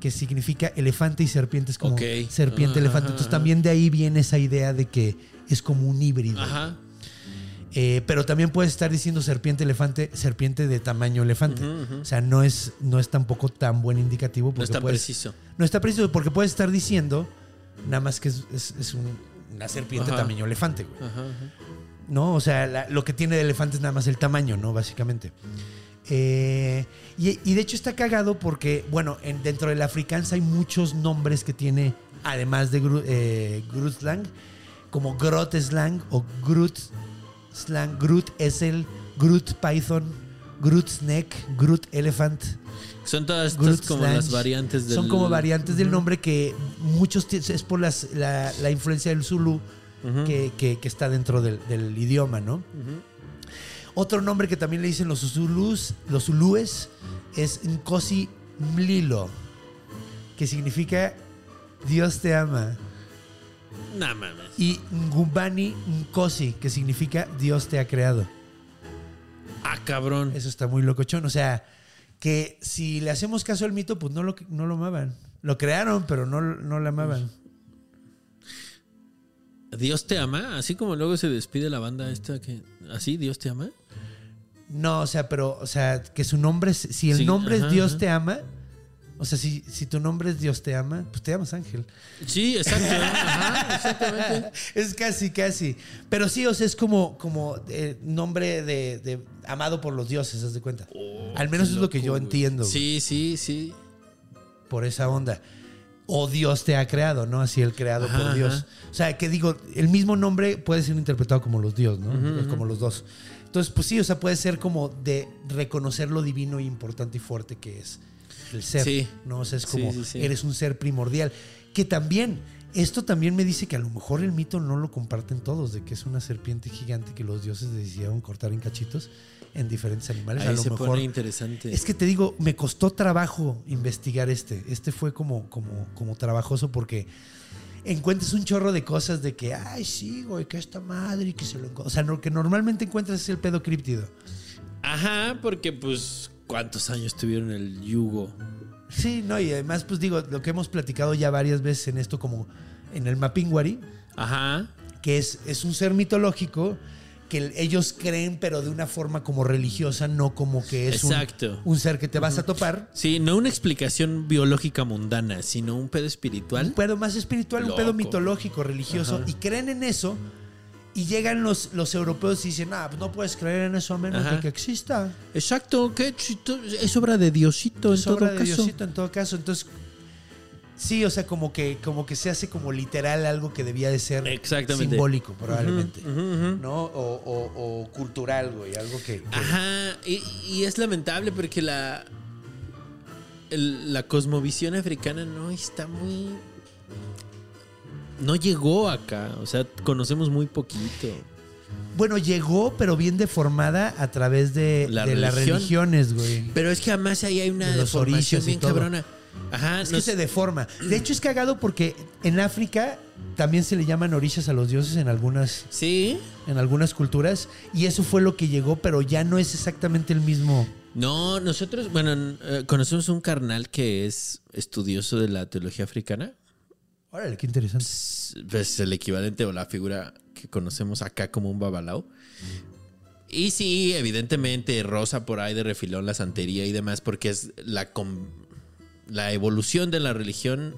que significa elefante y serpiente, es como serpiente elefante. Entonces también de ahí viene esa idea de que es como un híbrido. Ajá. Eh, pero también puedes estar diciendo serpiente elefante, serpiente de tamaño elefante. O sea, no es, no es tampoco tan buen indicativo. No es tan puedes- preciso. No está preciso porque puedes estar diciendo nada más que es, es- es un- una serpiente Ajá. tamaño elefante, güey. Ajá, ajá. ¿no? O sea, la- lo que tiene de elefante es nada más el tamaño, ¿no? Básicamente. Eh, y, y de hecho está cagado porque, bueno, en- dentro del afrikaans hay muchos nombres que tiene, además de Gru- eh, Groot Slang, como Grot Slang o Groot Slang. Groot es el Groot Python, Groot Snake, Groot Elephant. Son todas estas Groot como las variantes del. Son como variantes del nombre que muchos es por las- la, la influencia del Zulu que, que- que está dentro del, del idioma, ¿no? Otro nombre que también le dicen los Zulus, los Zulúes, es Nkosi Mlilo, que significa Dios te ama. No mames. Y Ngumbani Nkosi, que significa Dios te ha creado. Ah, cabrón. Eso está muy locochón. O sea, que si le hacemos caso al mito, pues no lo, no lo amaban. Lo crearon, pero no, no lo amaban. Dios te ama, así como luego se despide la banda esta que. ¿Así? ¿Dios te ama? No, o sea, pero, o sea, que su nombre, es- si el Sí, nombre ajá, es Dios ajá. te ama, o sea, si, si tu nombre es Dios te ama, pues te llamas Ángel. Sí, exacto. Ajá, exactamente. Es casi, casi. Pero sí, o sea, es como, como eh, nombre de, de amado por los dioses, ¿haz de cuenta? Al menos es lo que yo entiendo güey, Sí, sí, sí. por esa onda. O Dios te ha creado, ¿no? Así el creado Ajá, por Dios. ajá. O sea, que digo, el mismo nombre puede ser interpretado como los dios, ¿no? Como los dos. Entonces, pues sí, o sea, puede ser como de reconocer lo divino e importante y fuerte que es el ser. Sí. ¿no? O sea, es como sí, sí. eres un ser primordial. Que también, esto también me dice que a lo mejor el mito no lo comparten todos, de que es una serpiente gigante que los dioses decidieron cortar en cachitos en diferentes animales. a Ahí lo se mejor. pone interesante. Es que te digo, me costó trabajo investigar este. Este fue como, como, como trabajoso porque encuentras un chorro de cosas de que, ay, sí, güey, que esta madre y que se lo enco-". O sea, lo que normalmente encuentras es el pedo críptido. Ajá, porque pues. ¿Cuántos años tuvieron el yugo? Sí, no, y además, pues digo, lo que hemos platicado ya varias veces en esto, como en el Mapinguari, Ajá. que es, es un ser mitológico que ellos creen, pero de una forma como religiosa, no como que es un- Exacto. Un, ser que te vas a topar. Sí, no una explicación biológica mundana, sino un pedo Un espiritual. pedo más espiritual, un pedo mitológico, religioso, Ajá. y creen en eso. Y llegan los, los europeos y dicen, ah, pues no puedes creer en eso a menos Ajá. de que exista. Exacto, que es obra de Diosito en Es obra todo de caso. Diosito en todo caso. Entonces, sí, o sea, como que, como que se hace como literal algo que debía de ser Exactamente. simbólico, probablemente. ¿No? O, o- o cultural, güey. Algo que. que- Ajá, y, y es lamentable porque la el- la cosmovisión africana no está muy no llegó acá, o sea, conocemos muy poquito. Bueno, llegó, pero bien deformada a través de, La de las religiones, güey. Pero es que además ahí hay una De los deformación bien cabrona. Ajá, Es que se deforma. De hecho, es cagado porque en África también se le llaman orillas a los dioses en algunas, sí. en algunas culturas. Y eso fue lo que llegó, pero ya no es exactamente el mismo. No, nosotros, bueno, eh, conocemos un carnal que es estudioso de la teología africana. Órale, qué interesante. pues, el equivalente o la figura que conocemos acá como un babalao. Y sí, evidentemente rosa por ahí de refilón la santería y demás, porque es la, la evolución de la religión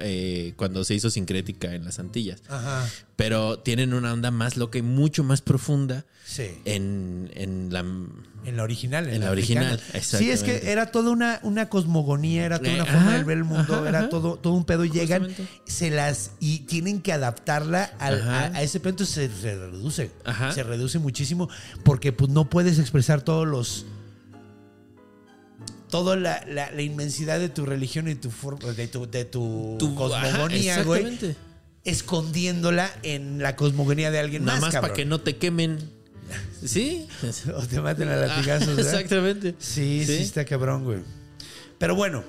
eh, cuando se hizo sincrética en las Antillas. Ajá. Pero tienen una onda más loca y mucho más profunda Sí. en, en la... En la original. En la original. Sí, es que era toda una, una cosmogonía, era toda una Eh, forma de ver el mundo, ajá, era todo, todo un pedo. Y llegan, se las. Y tienen que adaptarla al- a, ese pedo, entonces se, se reduce. Se reduce muchísimo porque pues no puedes expresar todos los. Toda la, la- la inmensidad de tu religión y tu forma, de tu, de tu, Tu- cosmogonía, ajá, güey. exactamente. Escondiéndola en la cosmogonía de alguien Nada más, más para que no te quemen. Sí. O te maten a latigazos, ¿verdad? Exactamente. Sí, sí, está cabrón, güey. Pero bueno,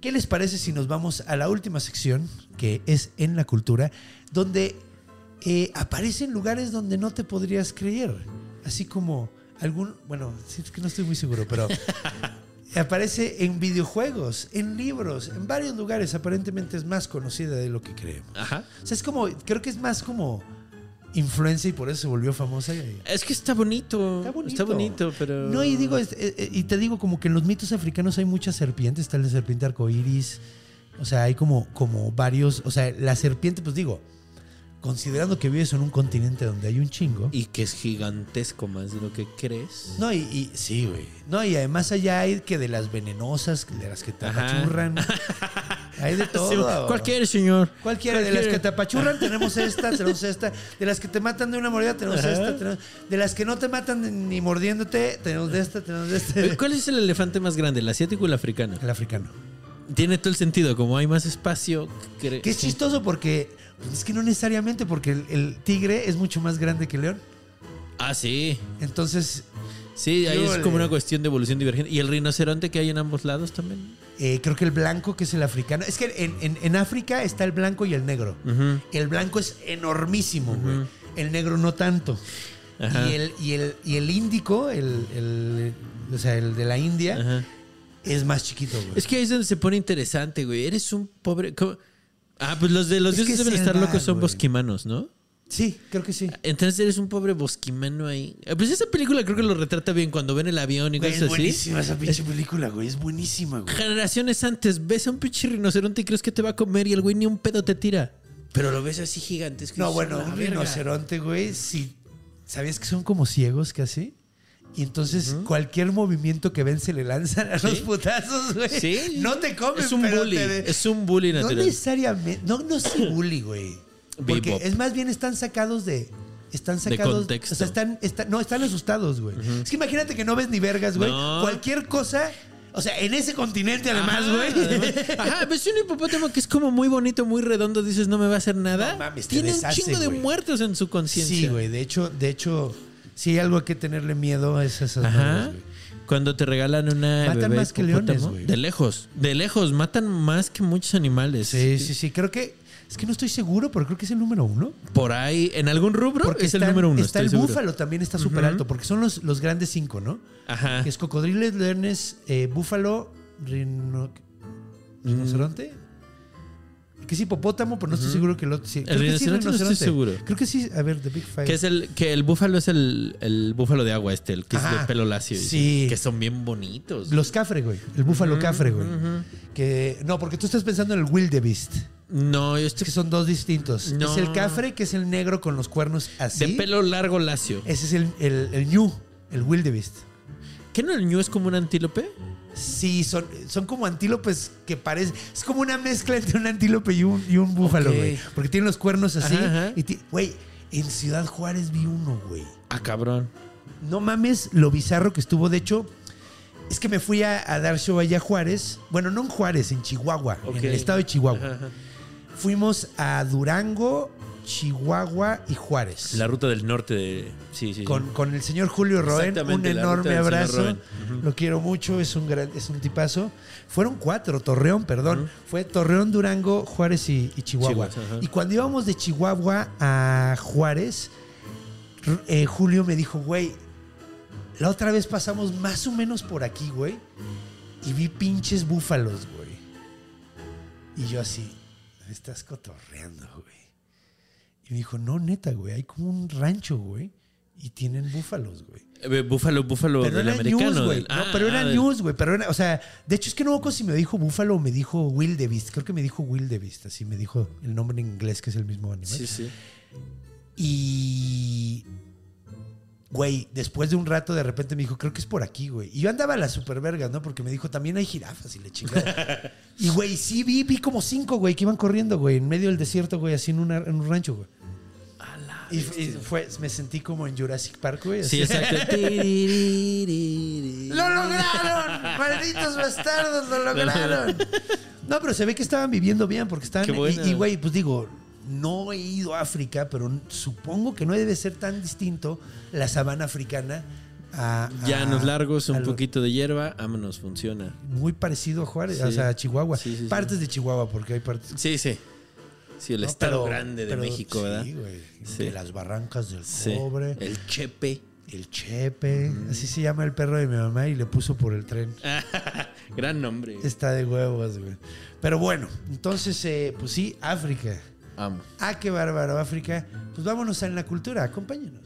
¿qué les parece si nos vamos a la última sección, que es en la cultura, donde eh, aparecen lugares donde no te podrías creer? Así como algún, bueno, es que no estoy muy seguro, pero aparece en videojuegos, en libros, en varios lugares. Aparentemente es más conocida de lo que creemos. Ajá. O sea, es como, creo que es más como influencia y por eso se volvió famosa. Es que está bonito. Está bonito. Está bonito, pero. No, y digo, es- eh, eh, y te digo, como que en los mitos africanos hay muchas serpientes, está la serpiente arcoíris. O sea, hay como, como varios. O sea, la serpiente, pues digo, considerando que vives en un continente donde hay un chingo. Y que es gigantesco más de lo que crees. no, y, y- sí, güey. No, y además allá hay que de las venenosas, de las que te Ajá. apachurran. hay de todo. Sí, cualquier señor. Cualquiera de las que te apachurran, tenemos esta, tenemos esta. De las que te matan de una mordida, tenemos Ajá. esta. tenemos- de las que no te matan ni mordiéndote, tenemos de esta, tenemos de este. ¿Cuál es el elefante más grande, el asiático o el africano? El africano. Tiene todo el sentido, como hay más espacio. cre- Que es chistoso porque. Es que no necesariamente, porque el, el tigre es mucho más grande que el león. Ah, sí. Entonces, Sí, ahí es como una cuestión de evolución divergente. ¿Y el rinoceronte que hay en ambos lados también? eh, creo que el blanco, que es el africano. Es que en, en- en África está el blanco y el negro. El blanco es enormísimo, güey. El negro no tanto. Ajá. Y el, y, el, y el índico, el, el- o sea, el de la India, Ajá. es más chiquito, güey. Es que ahí es donde se pone interesante, güey. Eres un pobre. ¿cómo? Ah, pues los de los Es dioses deben es estar locos son bosquimanos, ¿no? Sí, creo que sí. Entonces eres un pobre bosquimano ahí. Ah, Pues esa película creo que lo retrata bien cuando ven el avión y Güey, cosas es así. buenísima esa pinche película, güey. Es buenísima, güey. Generaciones antes, ves a un pinche rinoceronte y crees que te va a comer y el güey ni un pedo te tira. Pero lo ves así gigantesco. No, bueno, "La un verga". rinoceronte, güey, sí. ¿Sabías que son como ciegos casi? Y entonces cualquier movimiento que ven se le lanzan a los putazos, güey. Sí. No te comen, Es un pero bully, te- es un bully No natural. necesariamente. No, no es bully, güey. Porque Bebop. es más bien están sacados de. Están sacados. contexto. O sea, están, están- no, están asustados, güey. Es que imagínate que no ves ni vergas, güey. No. Cualquier cosa. O sea, en ese continente además, güey. Ajá, ves un hipopótamo que es como muy bonito, muy redondo, dices no me va a hacer nada. No mames, te Tiene un chingo de muertos en su conciencia. Sí, güey. De hecho, de hecho, sí hay algo a que tenerle miedo a esas Ajá. Cuando te regalan una Matan bebé más que leones, güey. De lejos, de lejos, matan más que muchos animales. Sí, sí, sí. Creo que. Es que no estoy seguro, pero creo que es el número uno. Por ahí, en algún rubro, Porque es el número uno. Está el seguro. búfalo también está súper alto, porque son los, los grandes cinco, ¿no? Ajá. Que es cocodriles, leones, eh, búfalo, rino- rinoceronte. Que es hipopótamo, pero no estoy seguro que el otro. Sí. Creo que sí, rinoceronte no estoy seguro. Creo que sí. A ver, The Big Five. Que es el que el búfalo es el, el búfalo de agua este, el que es de pelo lacio. Sí. Que son bien bonitos. Los cafre, güey. El búfalo cafre, güey. Que. No, porque tú estás pensando en el wildebeest. No, yo Es estoy que son dos distintos. No. Es el cafre, que es el negro con los cuernos así. de pelo largo lacio. Ese es el, el, el ñu, el wildebeest. ¿Qué no el ñu es como un antílope? Sí, son, son como antílopes que parece. Es como una mezcla entre un antílope y un, y un búfalo, güey. Porque tienen los cuernos así. Ajá, ajá. y ti- Güey, en Ciudad Juárez vi uno, güey. Ah, cabrón. No mames lo bizarro que estuvo. De hecho, es que me fui a, a dar show allá a Juárez. Bueno, no en Juárez, en Chihuahua, en el estado de Chihuahua. Ajá. Fuimos a Durango, Chihuahua y Juárez. La ruta del norte de. Sí, sí. sí. con, con el señor Julio Roen, un enorme abrazo. Lo quiero mucho, es un gran, es un tipazo. Fueron cuatro, Torreón, perdón. Fue Torreón, Durango, Juárez y, y Chihuahua. Y cuando íbamos de Chihuahua a Juárez, eh, Julio me dijo, güey, la otra vez pasamos más o menos por aquí, güey, y vi pinches búfalos, güey. Y yo así, me estás cotorreando, güey. Y me dijo, no, neta, güey, hay como un rancho, güey, y tienen búfalos, güey. Eh, Búfalo, búfalo Pero del era americano. news, güey. No, ah, pero era news, güey. Pero era, o sea, de hecho es que no me si me dijo búfalo o me dijo wildebeest. Creo que me dijo wildebeest, así me dijo el nombre en inglés, que es el mismo animal. Sí, sí. Y. Güey, después de un rato de repente me dijo, creo que es por aquí, güey. Y yo andaba a la superverga, ¿no? Porque me dijo, también hay jirafas y le chingada. y, güey, sí vi, vi como cinco, güey, que iban corriendo, güey, en medio del desierto, güey, así en, una- en un rancho, güey. Y, y fue, me sentí como en Jurassic Park, güey. Sí, exacto. ¡Lo lograron! ¡Malditos bastardos, lo lograron! No, pero se ve que estaban viviendo bien porque estaban. Qué y-. Y, güey, pues digo, no he ido a África, pero supongo que no debe ser tan distinto la sabana africana a... Llanos a- largos, un poquito de hierba, vámonos, funciona. Muy parecido a Juárez, Sí. o sea, a Chihuahua. Sí. partes de Chihuahua, porque hay partes... Sí, sí. Sí, el No, estado pero- grande de pero México, ¿verdad? Sí, güey. Sí. De las barrancas del Sí. cobre. El chepe. El Chepe, así se llama el perro de mi mamá y le puso por el tren. Gran nombre. Está de huevos, güey. Pero bueno, entonces, eh, pues sí, África. Amo. Ah, qué bárbaro, África. Pues vámonos a en la cultura, acompáñenos.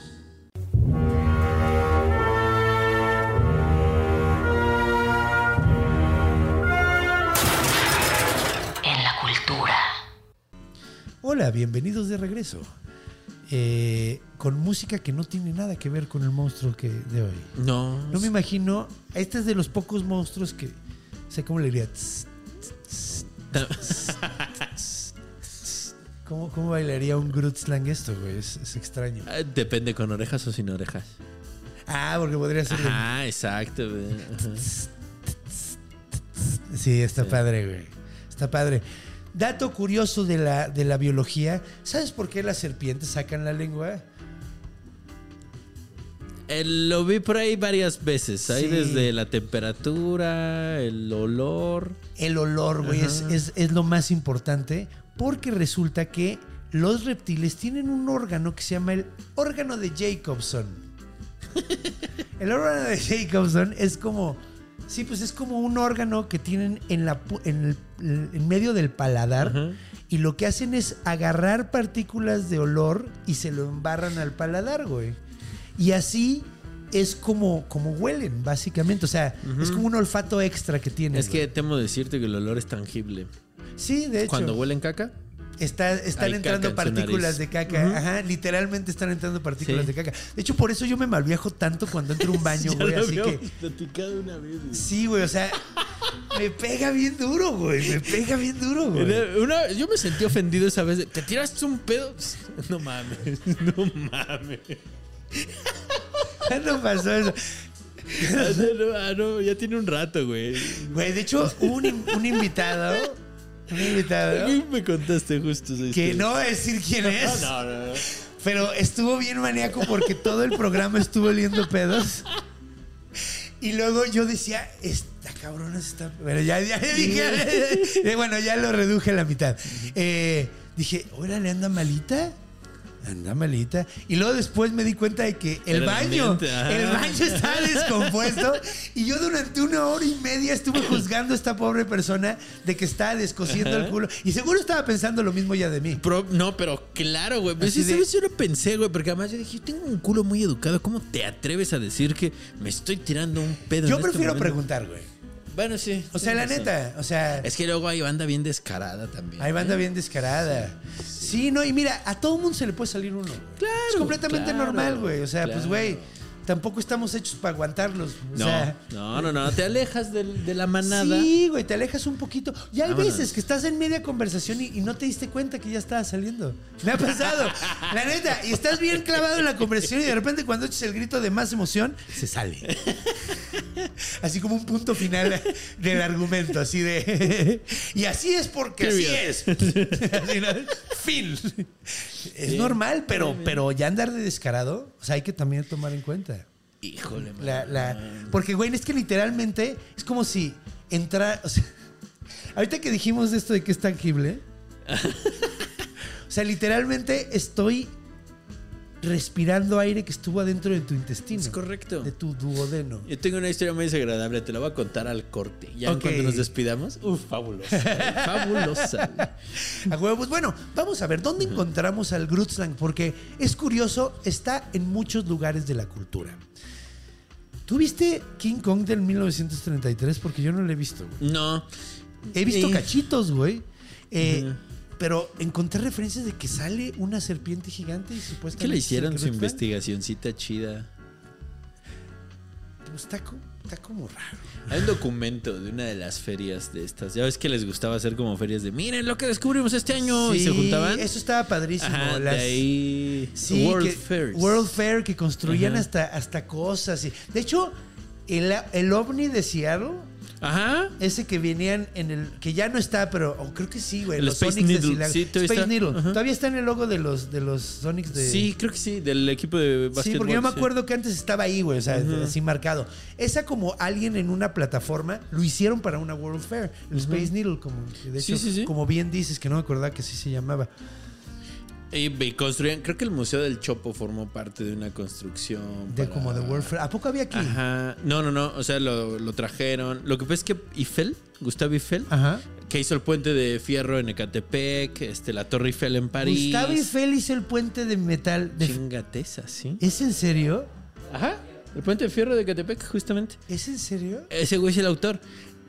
Hola, bienvenidos de regreso. Eh, con música que no tiene nada que ver con el monstruo que de hoy. No. No me imagino, este es de los pocos monstruos que, sé cómo le diría. Tss, ¿Cómo, cómo bailaría un Groot Slang esto, güey? Es, es extraño. Ah, Depende con orejas o sin orejas. Ah, porque podría ser. Ah, exacto. güey. Sí, está padre, güey. Está padre. Dato curioso de la, de la biología. ¿Sabes por qué las serpientes sacan la lengua? Eh, lo vi por ahí varias veces. Ahí Sí. desde la temperatura, el olor. El olor, güey, es, es- es lo más importante porque resulta que los reptiles tienen un órgano que se llama el órgano de Jacobson. el órgano de Jacobson es como, sí, pues es como un órgano que tienen en, la, en, el- en medio del paladar y lo que hacen es agarrar partículas de olor y se lo embarran al paladar, güey. Y así es como, como huelen, básicamente. O sea, es como un olfato extra que tienen. Es que temo decirte que el olor es tangible. Sí, de hecho. Cuando huelen caca, Está- están Hay entrando caca en su partículas de caca. Ajá, literalmente están entrando partículas Sí. de caca. De hecho, por eso yo me malviajo tanto cuando entro a un baño, güey. lo Así habíamos que. platicado una vez. güey. Sí, güey, o sea, me pega bien duro, güey. Me pega bien duro, güey. Una- yo me sentí ofendido esa vez. de, ¿Te tiraste un pedo? No mames, no mames. ¿Cuándo pasó eso? Ah, no, ah, no, ya tiene un rato, güey. Güey, de hecho, un, un invitado. Un invitado. ¿Qué me contaste justo esa Que no voy a decir quién es. No, no, no. Pero estuvo bien maníaco porque todo el programa estuvo oliendo pedos. Y luego yo decía, esta cabrona está. Bueno, ya, ya dije. eh, bueno, ya lo reduje a la mitad. Eh, dije, órale, anda malita. Anda malita. Y luego después me di cuenta de que el Era baño, ajá. el baño estaba descompuesto. Y yo durante una hora y media estuve juzgando a esta pobre persona de que estaba descosiendo el culo. Y seguro estaba pensando lo mismo ya de mí. Pro- no, pero claro, güey. Pues Así sí, de- lo pensé, güey, porque además yo dije, yo tengo un culo muy educado. ¿Cómo te atreves a decir que me estoy tirando un pedo? Yo en este prefiero preguntar, güey. Bueno, sí. O sea, la razón. neta, o sea, Es que luego hay banda bien descarada también. hay banda bien descarada. Sí, no, y mira, a todo mundo se le puede salir uno. güey. Claro, Es completamente claro, normal, güey. O sea, pues, güey, tampoco estamos hechos para aguantarlos. O No, sea, no, no, no. Te alejas de, la manada. Sí, güey, te alejas un poquito. Y hay Vámonos. veces que estás en media conversación y, y no te diste cuenta que ya estaba saliendo. Me ha pasado, la neta. Y estás bien clavado en la conversación y de repente cuando echas el grito de más emoción, se sale. Así como un punto final del argumento, así de... Y así es porque así es. Así, ¿no? Fin. Es normal, pero, pero ya andar de descarado, o sea, hay que también tomar en cuenta. Híjole. La, la- porque, güey, es que literalmente es como si entrar. O sea, ahorita que dijimos esto de que es tangible. o sea, literalmente estoy respirando aire que estuvo adentro de tu intestino. Es correcto. De tu duodeno. Yo tengo una historia muy desagradable, te la voy a contar al corte. Ya cuando nos despidamos. Uf, fabulosa. fabulosa. güey. A huevo, pues bueno, vamos a ver dónde encontramos al Grutzlang, porque es curioso, está en muchos lugares de la cultura. ¿Tú viste King Kong del 1933? Porque yo no lo he visto. güey. No. He visto Eh, cachitos, güey. Eh. Pero encontré referencias de que sale una serpiente gigante y ¿Qué supuestamente. le es el hicieron su investigacioncita chida? Pues está, está como raro. Hay un documento de una de las ferias de estas. Ya ves que les gustaba hacer como ferias de miren lo que descubrimos este año. y se juntaban. Eso estaba padrísimo. Ajá, las- de ahí. Sí, World que- Fairs. World Fair, que construían Ajá. hasta, hasta cosas. y- de hecho, el, el ovni de Seattle Ajá. Ese que venían en el. que ya no está, pero oh, creo que sí, güey. El Los Space Sonics de Needle. Silago. Sí, todavía Space está. Needle. Ajá. Todavía está en el logo de los, de los Sonics de. Sí, creo que sí, del equipo de básquetbol. Sí, porque yo me sí. acuerdo que antes estaba ahí, güey, o sea, así marcado. Esa como alguien en una plataforma lo hicieron para una World Fair, el Space Needle, como de Sí, hecho, sí, sí. como bien dices, que no me acordaba que así se llamaba. Y, construían, creo que el Museo del Chopo formó parte de una construcción. De para- como de. ¿A poco había aquí? Ajá. No, no, no. O sea, lo, lo trajeron. Lo que pasa es que Eiffel, Gustavo Eiffel, Ajá. que hizo el puente de fierro en Ecatepec, este, la Torre Eiffel en París. Gustavo Eiffel hizo el puente de metal. De... Chingateza, ¿sí? ¿Es en serio? Ajá. El puente de fierro de Ecatepec, justamente. ¿Es en serio? Ese güey es el autor.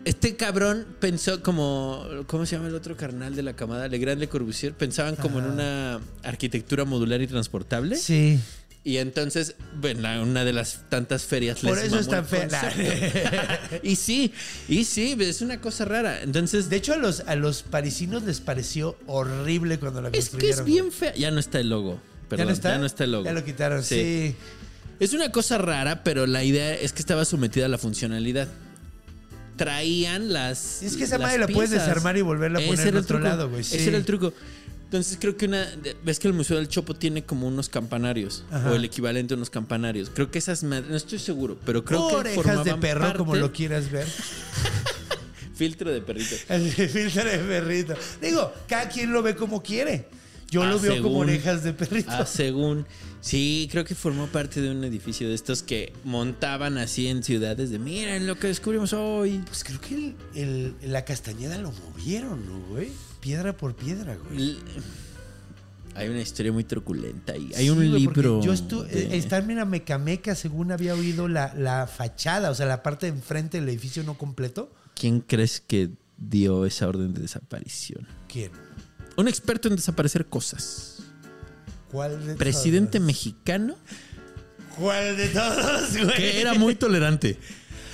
Este cabrón pensó como. ¿Cómo se llama el otro carnal de la camada? Legrand Le Corbusier. Pensaban como en una arquitectura modular y transportable. Sí. Y entonces, bueno, una de las tantas ferias Por les eso es tan fea. y sí, y sí, es una cosa rara. Entonces, De hecho, a los, a los parisinos les pareció horrible cuando la es que construyeron. es bien fea. Ya no está el logo. Perdón, ¿Ya no está? Ya no está el logo. Ya lo quitaron, sí. Es una cosa rara, pero la idea es que estaba sometida a la funcionalidad. Traían las. Es que esa madre la puedes desarmar y volverla a poner en otro lado, güey. Sí. Ese era el truco. Entonces creo que una. Ves que el Museo del Chopo tiene como unos campanarios. Ajá. O el equivalente a unos campanarios. Creo que esas. madres- No estoy seguro, pero creo que. Orejas de perro, como lo quieras ver. Filtro de perrito. Filtro de perrito. Digo, cada quien lo ve como quiere. Yo Ah, lo veo como según- orejas de perrito. Ah, según. Sí, creo que formó parte de un edificio de estos que montaban así en ciudades de miren lo que descubrimos hoy. Pues creo que el, el- la castañeda lo movieron, ¿no, güey? Piedra por piedra, güey. L- Hay una historia muy truculenta y hay Sí, un güey, libro. Yo estuve. de- Estar en Mecameca, según había oído la, la fachada, o sea, la parte de enfrente del edificio no completo. ¿Quién crees que dio esa orden de desaparición? ¿Quién? Un experto en desaparecer cosas. ¿Cuál de Presidente todos? mexicano ¿Cuál de todos, güey? que era muy tolerante.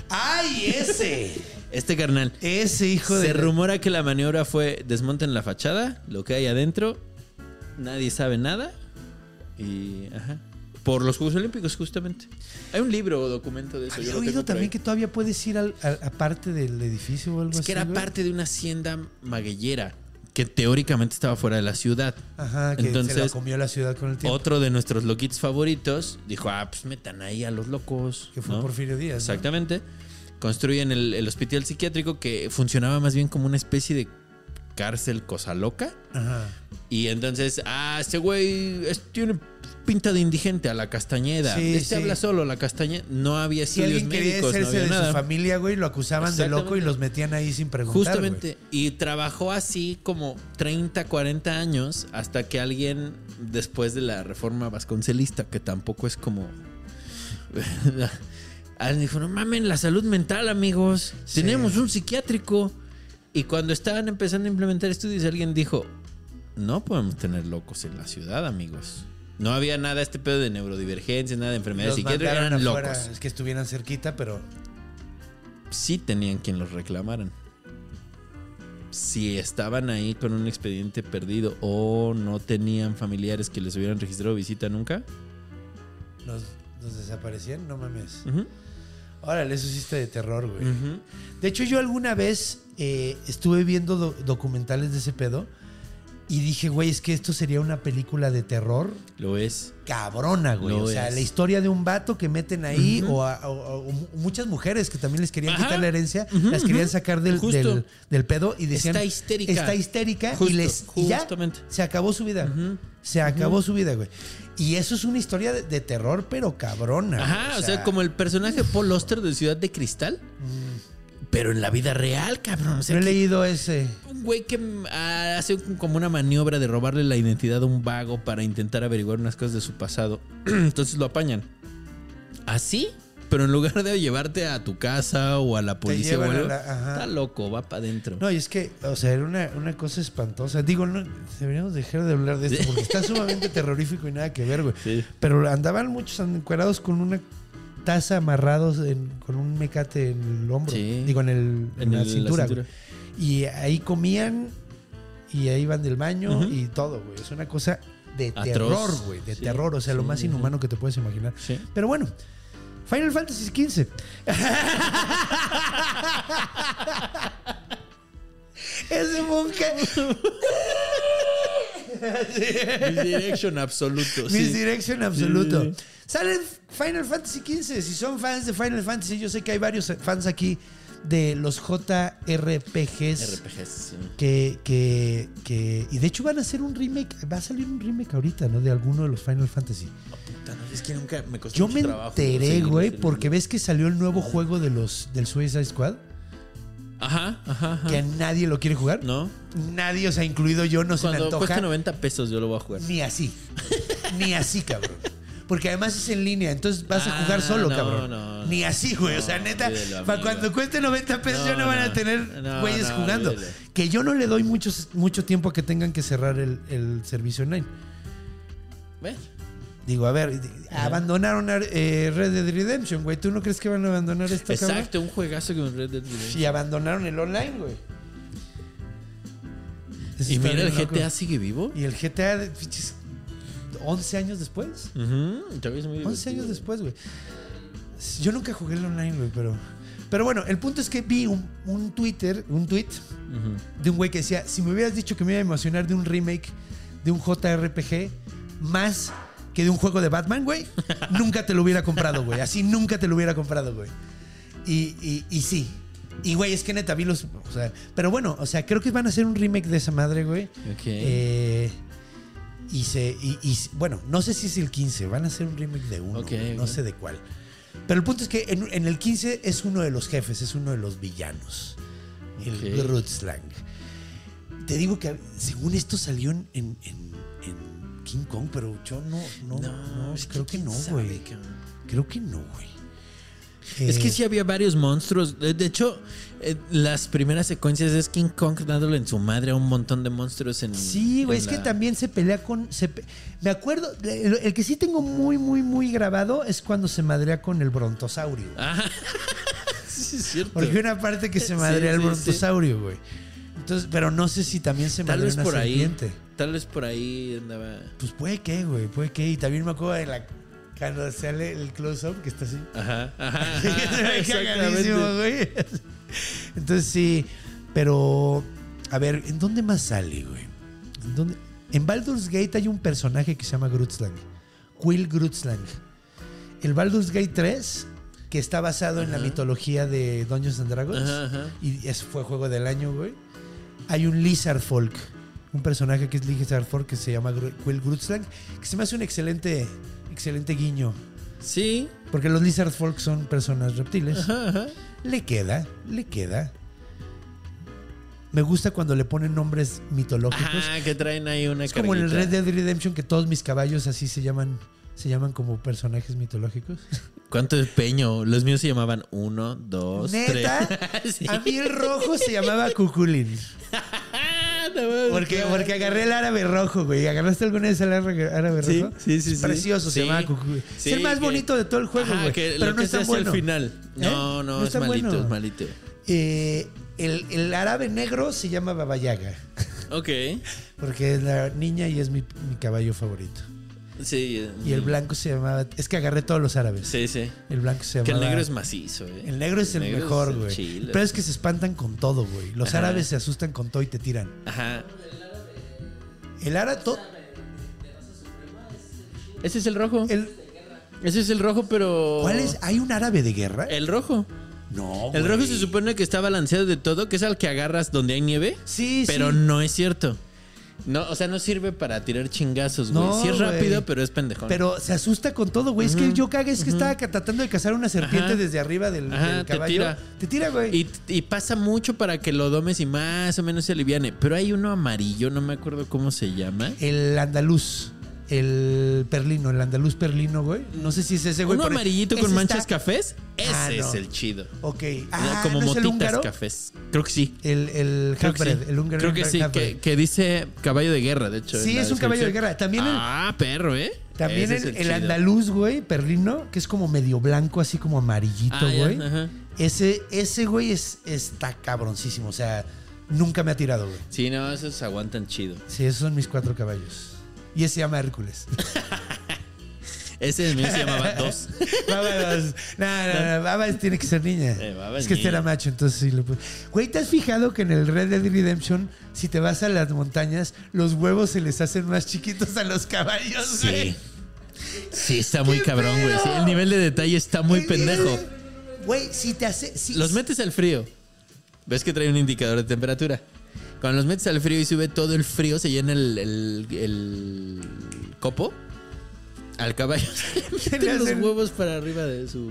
¡Ay, ese! Este carnal. ese hijo de. Se rumora que la maniobra fue desmonten la fachada, lo que hay adentro, nadie sabe nada y ajá. Por los Juegos Olímpicos justamente. Hay un libro o documento de eso. Había yo lo oído también que todavía puedes ir al, a, a parte del edificio o algo es así. que era güey. parte de una hacienda magueyera que teóricamente estaba fuera de la ciudad. Ajá, que se la Entonces, comió la ciudad con el tiempo. Otro de nuestros loquitos favoritos dijo, ah, pues metan ahí a los locos. Que fue ¿no? Porfirio Díaz. ¿no? Exactamente. Construyen el, el hospital psiquiátrico que funcionaba más bien como una especie de cárcel cosa loca. Ajá. Y entonces, ah, este güey tiene pinta de indigente a la Castañeda. Sí, este sí. habla solo, la Castañeda. No había Si estudios alguien quería médicos, no había de nada. su familia, güey, lo acusaban de loco y los metían ahí sin preguntar. Justamente. Y trabajó así como 30, 40 años hasta que alguien, después de la reforma vasconcelista, que tampoco es como. alguien dijo: No mamen, la salud mental, amigos. Sí. Tenemos un psiquiátrico. Y cuando estaban empezando a implementar estudios, alguien dijo: No podemos tener locos en la ciudad, amigos. No había nada, este pedo de neurodivergencia, nada de enfermedades Los psiquiátricas, eran afuera, locos. Es que estuvieran cerquita, pero sí tenían quien los reclamaran. Si estaban ahí con un expediente perdido o no tenían familiares que les hubieran registrado visita nunca. nos, nos desaparecían, no mames. Órale, eso sí está de terror, güey. De hecho, yo alguna vez eh, estuve viendo do- documentales de ese pedo y dije, güey, es que esto sería una película de terror Lo es. cabrona, güey. Lo o sea, es. la historia de un vato que meten ahí o, a- o- o muchas mujeres que también les querían Ajá. quitar la herencia, las querían sacar del, del, del pedo y decían... Está histérica. Está histérica y, les, y ya se acabó su vida. Se acabó su vida, güey. Y eso es una historia de, de terror, pero cabrona. Ajá, o sea, como el personaje Paul Oster de Ciudad de Cristal. Pero en la vida real, cabrón. O sea, No he leído ese... un güey que ah, hace como una maniobra de robarle la identidad a un vago para intentar averiguar unas cosas de su pasado. Entonces lo apañan. Así, pero en lugar de llevarte a tu casa o a la policía o algo, la- está loco, va para adentro. No, y es que, o sea, era una, una cosa espantosa. Digo, no, deberíamos dejar de hablar de esto porque está sumamente terrorífico y nada que ver, güey. Sí. Pero andaban muchos encuerados con una taza amarrados en- con un mecate en el hombro. Sí. Digo, en, el, en En la, el- la cintura. Y ahí comían y ahí iban del baño Ujú. y todo, güey. Es una cosa de Atroz. terror, güey. De Sí, terror. O sea, lo sí, más sí, inhumano que te puedes imaginar. Sí. Pero bueno, Final Fantasy XV. Ese monje. Misdirection absoluto. sí. Misdirection absoluto. Sí. Sale Final Fantasy XV. Si son fans de Final Fantasy, yo sé que hay varios fans aquí de los JRPGs. RPGs, sí. Que, que, que. Y de hecho van a hacer un remake. Va a salir un remake ahorita, ¿no? De alguno de los Final Fantasy. Puta, no, es que nunca me costó Yo mucho me trabajo enteré, güey, porque ves que salió el nuevo juego de los del Suicide Squad. Ajá, ajá, ajá. Que nadie lo quiere jugar. ¿No? Nadie, o sea, incluido yo, no se me Cuando antoja. cueste 90 pesos yo lo voy a jugar. Ni así. Ni así, cabrón. Porque además es en línea, entonces vas a jugar Ah, solo, no, cabrón. no, Ni así, güey. o sea, no, neta, para cuando cueste 90 pesos ya No, no van a no. tener No, güeyes no, jugando. Que yo no le doy muchos, mucho tiempo a que tengan que cerrar el, el servicio online. Ve. Digo, a ver, abandonaron eh, Red Dead Redemption, güey. ¿Tú no crees que van a abandonar esto, cabrón? Exacto, un juegazo con Red Dead Redemption. Y abandonaron el online, güey. Eso Y mira, el loco. GTA sigue vivo. Y el GTA, de- 11 años después. Muy 11 divertido. años después, güey. Yo nunca jugué el online, güey, pero. Pero bueno, el punto es que vi un, un Twitter, un tweet de un güey que decía: si me hubieras dicho que me iba a emocionar de un remake de un JRPG más que de un juego de Batman, güey, nunca te lo hubiera comprado, güey. Así nunca te lo hubiera comprado, güey. Y, y, y sí. Y, güey, es que neta vi los. O sea, pero bueno, o sea, creo que van a hacer un remake de esa madre, güey. Ok. Eh, y se. Y, y- bueno, no sé si es el 15. Van a hacer un remake de uno. No sé de cuál. Pero el punto es que en, en el 15 es uno de los jefes, es uno de los villanos. El Ok. Grutzlang. Te digo que según esto salió en, en- en- en King Kong, pero yo no. No, no, creo que no, güey. Creo que no, güey. Es Eh, que sí había varios monstruos. De hecho, eh, las primeras secuencias es King Kong dándole en su madre a un montón de monstruos en. Sí, güey, es que también se pelea con. se pe- me acuerdo, el, el que sí tengo muy, muy, muy grabado es cuando se madrea con el brontosaurio. Ah, sí, es cierto. Porque una parte que se Sí, madrea el sí, brontosaurio, güey. Entonces, pero no sé si también se Tal madrea vez una por ahí. serpiente. Tal vez por ahí andaba. Pues puede que, güey, puede que. Y también me acuerdo de la. Cuando sale el close-up, que está así. Ajá, ajá. Cagadísimo, Exactamente. güey. Entonces sí, pero a ver, ¿en dónde más sale, güey? ¿En, dónde? en Baldur's Gate hay un personaje que se llama Grutzlang. Quill Grutzlang. El Baldur's Gate 3, que está basado en la mitología de Dungeons and Dragons, y ese fue juego del año, güey. Hay un Lizard Folk, un personaje que es Lizard Folk que se llama Quill Grutzlang, que se me hace un excelente, excelente guiño. Sí. Porque los Lizard Folk son personas reptiles. Ajá, ajá. Le queda, le queda. Me gusta cuando le ponen nombres mitológicos. Ajá, que traen ahí una es como en el. Red Dead Redemption que todos mis caballos así se llaman, se llaman como personajes mitológicos. ¿Cuánto empeño? Los míos se llamaban uno, dos, Neta, tres. Sí. a mí el rojo se llamaba Cuculín. Porque, porque agarré el árabe rojo, güey. ¿Agarraste alguna vez el árabe Sí, rojo? sí, sí, Es sí. precioso, se Sí. llamaba Cuculín. Sí, es el más que- bonito de todo el juego, Ajá, güey. que Pero lo no que es se tan hace bueno. al final. No, ¿Eh? no, No es está malito, bueno. es malito. Eh, el, el árabe negro se llama Babayaga. Ok. Porque es la niña y es mi, mi caballo favorito. Sí. Y el mm, blanco se llamaba. Es que agarré todos los árabes. Sí, sí. El blanco se Que llamaba. el negro es macizo, ¿eh? El negro es el, negro mejor, güey. Pero es que se espantan con todo, güey. Los Ajá. árabes se asustan con todo y te tiran. Ajá. El árabe. Ese es el rojo. el- Ese es el rojo, pero. ¿Cuál es? ¿Hay un árabe de guerra? El rojo. no. El rojo güey. se supone que está balanceado de todo, que es al que agarras donde hay nieve. Sí, Pero sí. no es cierto. No, o sea, no sirve para tirar chingazos, güey. No, sí es rápido, güey. pero es pendejón. Pero se asusta con todo, güey. Es que yo caga, es que estaba tratando de cazar una serpiente Ajá. desde arriba del, Ajá, del te caballo. tira. Te tira, güey. Y, y pasa mucho para que lo domes y más o menos se aliviane. Pero hay uno amarillo, no me acuerdo cómo se llama. El andaluz. El perlino, el andaluz perlino, güey. No sé si es ese, güey. Uno amarillito ese con manchas está- cafés. Ese Ah, no. es el chido. Ok. Ah, Como ¿no es el motitas cafés. Creo que sí. El, el Creo que half-bred, sí. el húngaro. Creo que sí, que, que dice caballo de guerra, de hecho. Sí, es un caballo de guerra. También el- Ah, perro, ¿eh? También Ese el, andaluz, güey, perlino, que es como medio blanco, así como amarillito, Ah, ya, güey. ajá. ese, ese, güey, es, está cabroncísimo. O sea, nunca me ha tirado, güey. Sí, no, esos aguantan chido. Sí, esos son mis cuatro caballos. Y ese se llama Hércules. Ese mío se llamaba Dos. Babas. No, no, no, Babas tiene que ser niña. Eh, es que este era macho, entonces sí lo puse. Güey, ¿te has fijado que en el Red Dead Redemption, si te vas a las montañas, los huevos se les hacen más chiquitos a los caballos, güey? Sí. Sí, está muy ¿Qué cabrón, güey. Sí, el nivel de detalle está muy pendejo. Güey, si te hace. si- Los metes al frío. ¿Ves que trae un indicador de temperatura? Cuando los metes al frío y sube todo el frío, se llena el, el- el copo. Al caballo se le le meten los huevos para arriba de su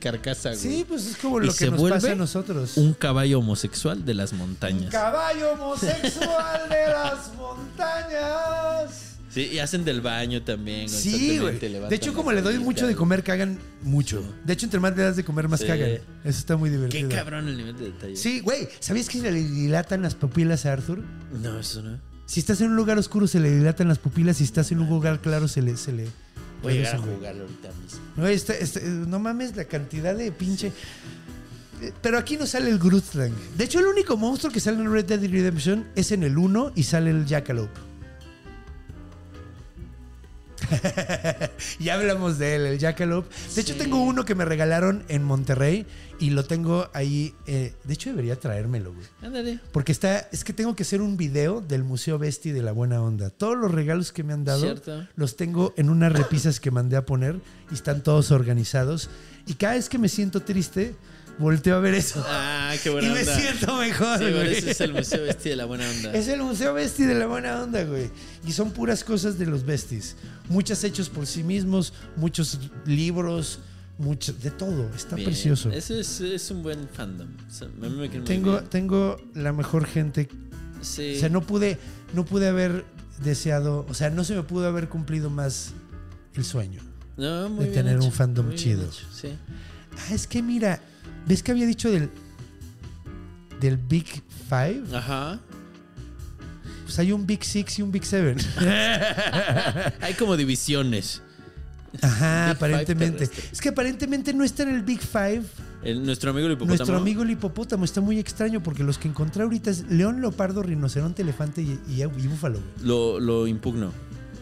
carcasa, güey. Sí, pues es como Y lo que se nos vuelve pasa a nosotros. Un caballo homosexual de las montañas. Caballo homosexual de las montañas. Sí, y hacen del baño también. Sí, güey. De hecho, como le doy mucho de comer, cagan mucho. De hecho, entre más le das de comer, más Sí. cagan. Eso está muy Qué divertido. cabrón el nivel de detalle. Sí, güey. ¿Sabías que se le dilatan las pupilas a Arthur? No, eso no. Si estás en un lugar oscuro, se le dilatan las pupilas. Si estás en un lugar claro, se le. Se le Voy a llegar a jugarlo ahorita mismo. Güey, está- está- no mames la cantidad de pinche. Eh, Pero aquí no sale el Grootslang. De hecho, el único monstruo que sale en Red Dead Redemption es en el 1 y sale el Jackalope. ya hablamos de él, el Jackalope. De hecho, Sí. tengo uno que me regalaron en Monterrey y lo tengo ahí. eh, de hecho, debería traérmelo, güey. Ándale. Porque está, es que tengo que hacer un video del Museo Besti de la Buena Onda. Todos los regalos que me han dado Cierto. los tengo en unas repisas que mandé a poner y están todos organizados. Y cada vez que me siento triste, volteo a ver eso. Ah, qué y buena me onda. siento mejor, Sí, güey. eso es el Museo Bestia de la Buena Onda. Es el Museo Besti de la Buena Onda, güey. Y son puras cosas de los Besties. Muchas hechos por sí mismos, muchos libros, mucho, de todo. Está Bien. precioso. Ese es, es un buen fandom. Tengo, tengo la mejor gente Sí. O sea, no pude, no pude haber deseado, o sea, no se me pudo haber cumplido más el sueño. No, muy de tener un fandom muy chido. hecho, Sí. Ah, es que mira, ¿ves que había dicho del del Big Five? Ajá. Pues hay un Big Six y un Big Seven. Hay como divisiones. Ajá, Big aparentemente. Es que aparentemente no está en el Big Five. El- nuestro amigo el hipopótamo. Nuestro amigo el hipopótamo está muy extraño porque los que encontré ahorita es león, leopardo, rinoceronte, elefante y, y- y búfalo. Lo, lo impugno.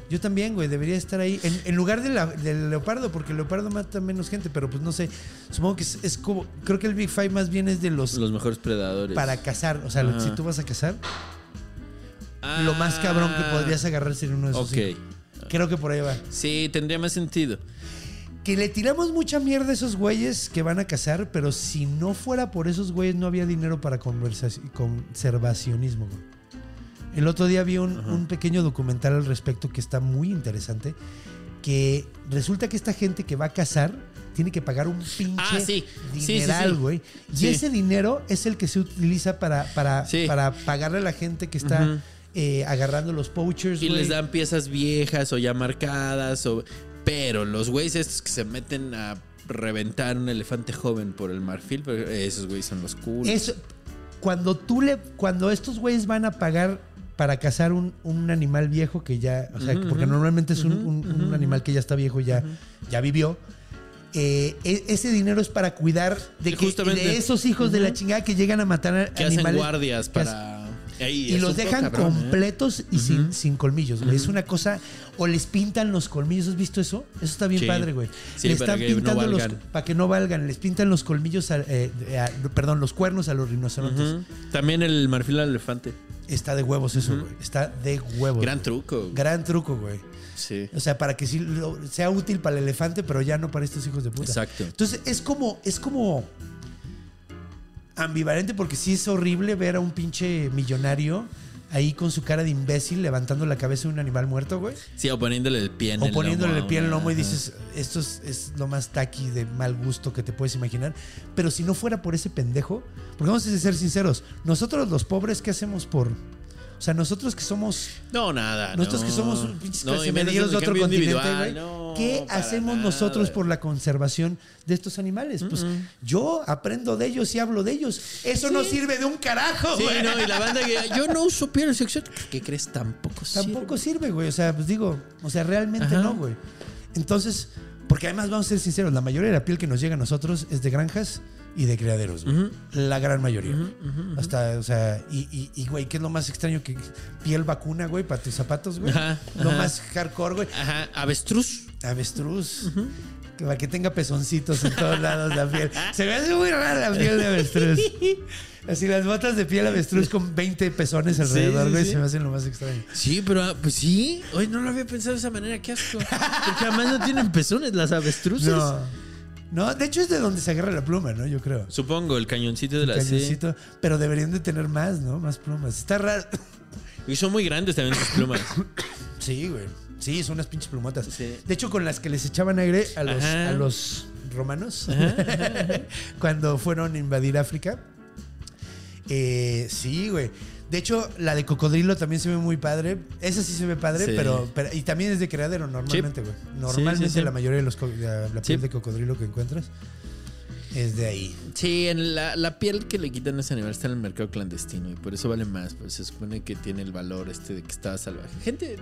Yo también, güey, debería estar ahí. En, en lugar de la- del leopardo, porque el leopardo mata menos gente, pero pues no sé. Supongo que es, es como. Creo que el Big Five más bien es de los. Los mejores predadores. para cazar. O sea, Ajá. si tú vas a cazar, Ah, lo más cabrón que podrías agarrar sería uno de esos. Ok. Creo que por ahí va. Sí, tendría más sentido. Que le tiramos mucha mierda a esos güeyes que van a cazar, pero si no fuera por esos güeyes, no había dinero para conservacionismo. güey. El otro día vi un, un pequeño documental al respecto que está muy interesante. Que resulta que esta gente que va a cazar tiene que pagar un pinche Ah, sí. Sí, sí, dineral, sí. güey. Y ese dinero es el que se utiliza para, para, para pagarle a la gente que está. Eh, agarrando los poachers, Y les dan piezas viejas o ya marcadas. O... Pero los güeyes estos que se meten a reventar un elefante joven por el marfil, pero esos güeyes son los cool. Eso, cuando tú le, cuando estos güeyes van a pagar para cazar un, un animal viejo que ya, o sea, porque normalmente es un, un- animal que ya está viejo y ya, ya vivió. eh, e- ese dinero es para cuidar de, que- de esos hijos de la chingada que llegan a matar a que hacen guardias para. Ey, y los dejan cabrón, ¿eh? completos y sin, sin colmillos, güey. Es una cosa. O les pintan los colmillos. ¿Has visto eso? Eso está bien Sí. padre, güey. Sí, Le para están que no pintando los. Para que no valgan. Les pintan los colmillos. a- eh, a- perdón, los cuernos a los rinocerontes. También el marfil al elefante. Está de huevos eso, güey. Está de huevos. Gran güey. truco. Gran truco, güey. Sí. O sea, para que sí lo- sea útil para el elefante, pero ya no para estos hijos de puta. Exacto. Entonces, es como, es como ambivalente porque sí es horrible ver a un pinche millonario ahí con su cara de imbécil levantando la cabeza de un animal muerto, güey. Sí, o poniéndole el pie en O el poniéndole lomo el pie en el lomo y dices, esto es, es lo más taqui de mal gusto que te puedes imaginar. Pero si no fuera por ese pendejo, porque vamos a ser sinceros, nosotros los pobres, ¿qué hacemos por...? O sea, nosotros que somos No, nada. nosotros no. que somos pinches No, clasemedieros de otro continente, güey. no, ¿Qué hacemos nada. nosotros por la conservación de estos animales? Pues yo aprendo de ellos y hablo de ellos. Eso no sirve de un carajo, Sí, güey. no, y la banda que yo no uso piel sexual. ¿Qué crees? Tampoco Tampoco sirve. sirve, güey. O sea, pues digo, o sea, realmente Ajá. no, güey. Entonces, porque además vamos a ser sinceros, la mayoría de la piel que nos llega a nosotros es de granjas y de criaderos, güey. La gran mayoría. Hasta, o sea, y, y, y, güey, ¿qué es lo más extraño que piel vacuna, güey, para tus zapatos, güey? Ajá, Lo ajá. más hardcore, güey. Ajá, avestruz. Avestruz. Que Para que tenga pezoncitos en todos lados la piel. Se me hace muy rara la piel de avestruz. Así las botas de piel avestruz con 20 pezones alrededor, sí, güey, sí. se me hacen lo más extraño. Sí, pero ah, pues sí. Hoy no lo había pensado de esa manera. Qué asco. Porque además no tienen pezones las avestruces. No. No, de hecho es de donde se agarra la pluma, ¿no? Yo creo. Supongo, el cañoncito de la. Cañoncito. Pero deberían de tener más, ¿no? Más plumas. Está raro. Y son muy grandes también sus plumas. Sí, güey. Sí, son unas pinches plumotas. Sí. De hecho, con las que les echaban aire a los, a los romanos cuando fueron a invadir África. Eh, sí, güey. De hecho, la de cocodrilo también se ve muy padre. Esa sí se ve padre, Sí. pero, pero- Y también es de criadero normalmente, güey. Normalmente Sí, sí, sí. la mayoría de los la, la piel de cocodrilo que encuentras es de ahí. Sí, en la, la piel que le quitan a ese animal está en el mercado clandestino y por eso vale más. Pues se supone que tiene el valor este de que estaba salvaje. Gente,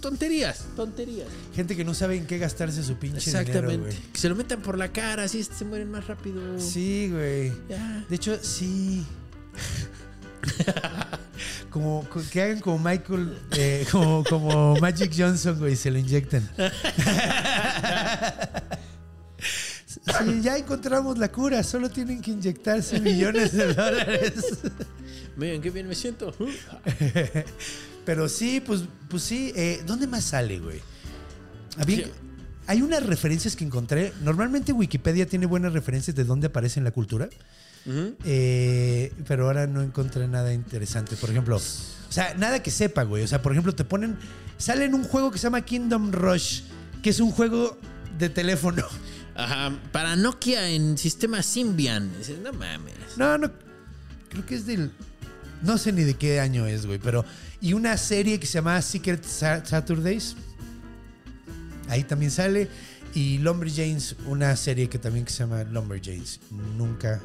tonterías, tonterías. Gente que no sabe en qué gastarse su pinche Exactamente. dinero, güey. que se lo metan por la cara, así se mueren más rápido. Sí, güey. De hecho, sí. como co- que hagan como Michael, eh, como, como Magic Johnson, güey, se lo inyectan. Sí, ya encontramos la cura, solo tienen que inyectarse millones de dólares. Miren, qué bien me siento. Pero sí, pues, pues sí. eh, ¿Dónde más sale, güey? Había- hay unas referencias que encontré. Normalmente Wikipedia tiene buenas referencias de dónde aparece en la cultura. Eh, pero ahora no encontré nada interesante. Por ejemplo, o sea, nada que sepa, güey. O sea, por ejemplo, te ponen. Sale en un juego que se llama Kingdom Rush, que es un juego de teléfono. Ajá, para Nokia en sistema Symbian. No mames. No, no. Creo que es del. No sé ni de qué año es, güey. Pero. Y una serie que se llama Secret Sa- Saturdays. Ahí también sale. Y Lumberjanes, una serie que también que se llama Lumberjanes. Nunca.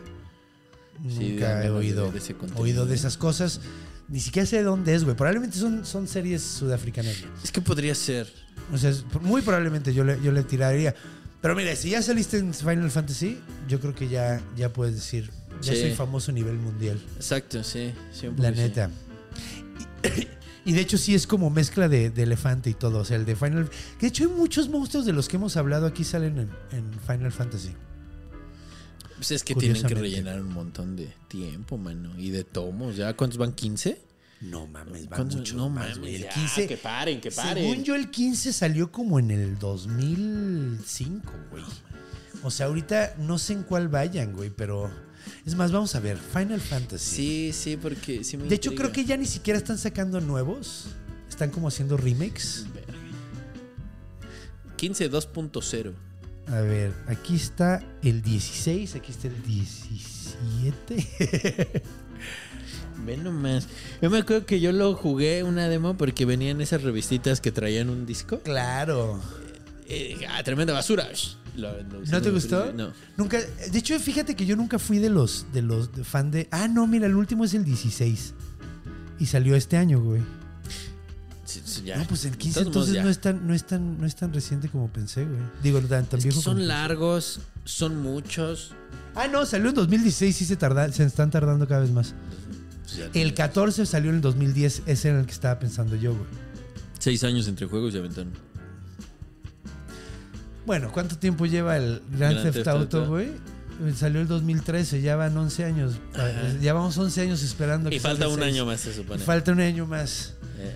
Sí, Nunca he ganas de oído, oído de esas cosas. Ni siquiera sé de dónde es, güey. Probablemente son, son series sudafricanas. Es que podría ser. O sea, muy probablemente yo le, yo le tiraría. Pero mira, si ya saliste en Final Fantasy, yo creo que ya, ya puedes decir, ya Sí. soy famoso a nivel mundial. Exacto, sí. sí, La sí. neta. Y, y de hecho sí es como mezcla de, de elefante y todo. O sea, el de Final... Que de hecho hay muchos monstruos de los que hemos hablado aquí salen en, en Final Fantasy. Pues es que tienen que rellenar un montón de tiempo, mano. Y de tomos. ¿Ya cuántos van? ¿15? No mames, va mucho No más, mames, güey. El ya, 15... que paren, que paren. Según yo, el 15 salió como en el 2005, güey. O sea, ahorita no sé en cuál vayan, güey, pero... Es más, vamos a ver. Final Fantasy. Sí, sí, porque sí me De hecho, intriga. creo que ya ni siquiera están sacando nuevos. Están como haciendo remakes. 15 2.0. A ver, aquí está el 16, aquí está el 17. Ve nomás. Yo me acuerdo que yo lo jugué una demo porque venían esas revistitas que traían un disco. claro. Eh, ah, tremenda basura. Lo- lo- ¿No te gustó? No. Nunca, de hecho, fíjate que yo nunca fui de los de los de fan de. Ah, no, mira, el último es el 16. Y salió este año, güey. Sí, sí, ya. No, pues el De 15 todos modos, entonces ya. no es tan no es tan no es tan reciente como pensé, güey. Digo, tan, tan Es que viejo son como largos, son muchos. Ah, no, salió en 2016, sí se tarda, se están tardando cada vez más. Pues El tiene 14 salió en el 2010, ese era el que estaba pensando yo, güey. Seis años entre juegos y aventaron. Bueno, ¿cuánto tiempo lleva el Grand, Grand Theft, Theft Auto, güey? Salió el 2013, ya van 11 años. Ya vamos 11 años esperando. Y que falta un seis. año más, se Y supone. falta un año más. Eh.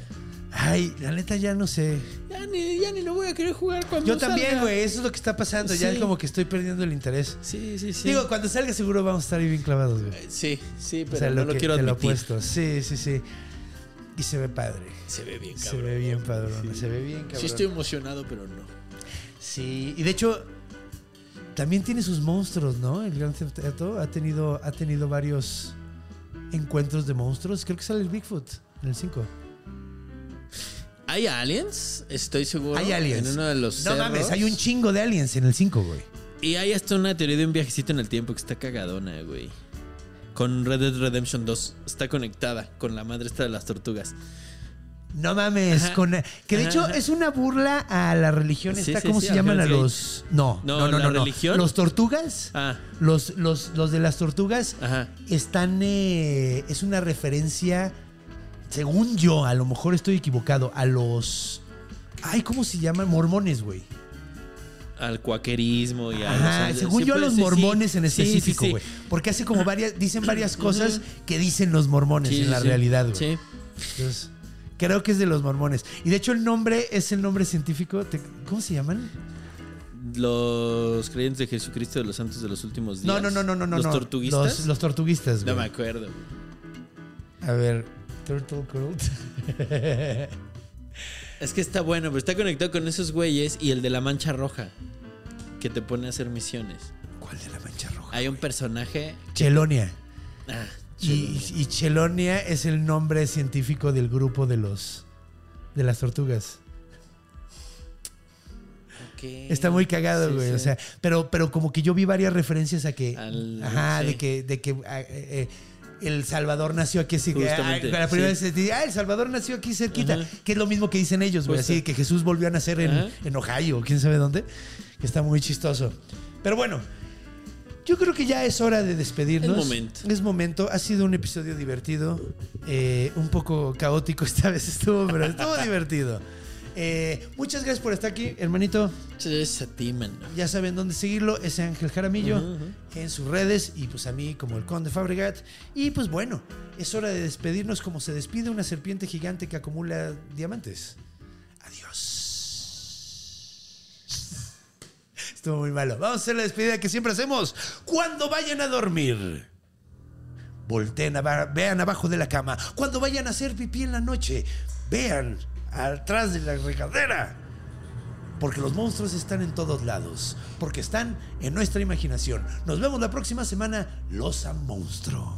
Ay, la neta ya no sé. Ya, ni, ya ni lo voy a querer jugar cuando Yo también, güey, eso es lo que está pasando. Ya Sí. como que estoy perdiendo el interés. Sí, sí, sí. Digo, cuando salga seguro vamos a estar ahí bien clavados, güey. Sí, sí, pero o sea, no lo, quiero te lo admitir. opuesto. Sí, sí, sí. Y se ve padre. Se ve bien, Se cabrón. ve bien padrón. Se ve bien, cabrón. Sí estoy emocionado, pero no. Sí, y de hecho también tiene sus monstruos, ¿no? El Grand Theft Auto ha tenido, ha tenido varios encuentros de monstruos. Creo que sale el Bigfoot en el 5. ¿Hay aliens? Estoy seguro. Hay aliens. En uno de los No cerros. mames, hay un chingo de aliens en el 5, güey. Y hay hasta una teoría de un viajecito en el tiempo que está cagadona, güey. Con Red Dead Redemption 2. Está conectada con la madre esta de las tortugas. No mames, Ajá. con que de Ajá, hecho ajá. es una burla a la religión Sí, esta, sí, ¿cómo sí, se llaman a los? No, No, no, no, ¿la no, no. religión? Los tortugas, Ah, los, los, los de las tortugas están eh, es una referencia según yo, a lo mejor estoy equivocado, a los ay, ¿cómo se llaman? Mormones, güey. al cuaquerismo y a Ajá, los- según yo a los sí. mormones en específico, sí. güey. Porque hace como varias, dicen varias cosas que dicen los mormones en la realidad, güey. Sí. Entonces, creo que es de los mormones. Y de hecho el nombre es el nombre científico. te- ¿Cómo se llaman? Los creyentes de Jesucristo de los santos de los últimos días. No, no, no, no, no, no. Los no. tortuguistas. Los, los tortuguistas, No güey. me acuerdo. A ver, Turtle Cult. Es que está bueno, pero está conectado con esos güeyes y el de la mancha roja que te pone a hacer misiones. ¿Cuál de la mancha roja? Hay un personaje. Chelonia. Ah, Y, y Chelonia es el nombre científico del grupo de los de las tortugas. ok. Está muy cagado, Sí, güey. sí. O sea, pero, pero como que yo vi varias referencias a que. Al- ajá, sí. de que, de que eh, eh, El Salvador nació aquí así. que, ah, la primera sí. vez se dice, ah, El Salvador nació aquí cerquita. Ajá. Que es lo mismo que dicen ellos, güey. Justo. Así que Jesús volvió a nacer en, en Ohio, quién sabe dónde. Que está muy chistoso. Pero bueno. Yo creo que ya es hora de despedirnos. Es momento. Es momento. Ha sido un episodio divertido. eh, un poco caótico esta vez estuvo, pero estuvo divertido. Eh, muchas gracias por estar aquí, hermanito. Es a ti, man. Ya saben dónde seguirlo, es Ángel Jaramillo en sus redes y pues a mí como el Conde Fabregat. Y pues bueno, es hora de despedirnos como se despide una serpiente gigante que acumula diamantes. Adiós. Estuvo muy malo. Vamos a hacer la despedida que siempre hacemos cuando vayan a dormir. Volteen, aba- vean abajo de la cama. Cuando vayan a hacer pipí en la noche, vean atrás de la regadera. Porque los monstruos están en todos lados. Porque están en nuestra imaginación. Nos vemos la próxima semana. Los a monstruo.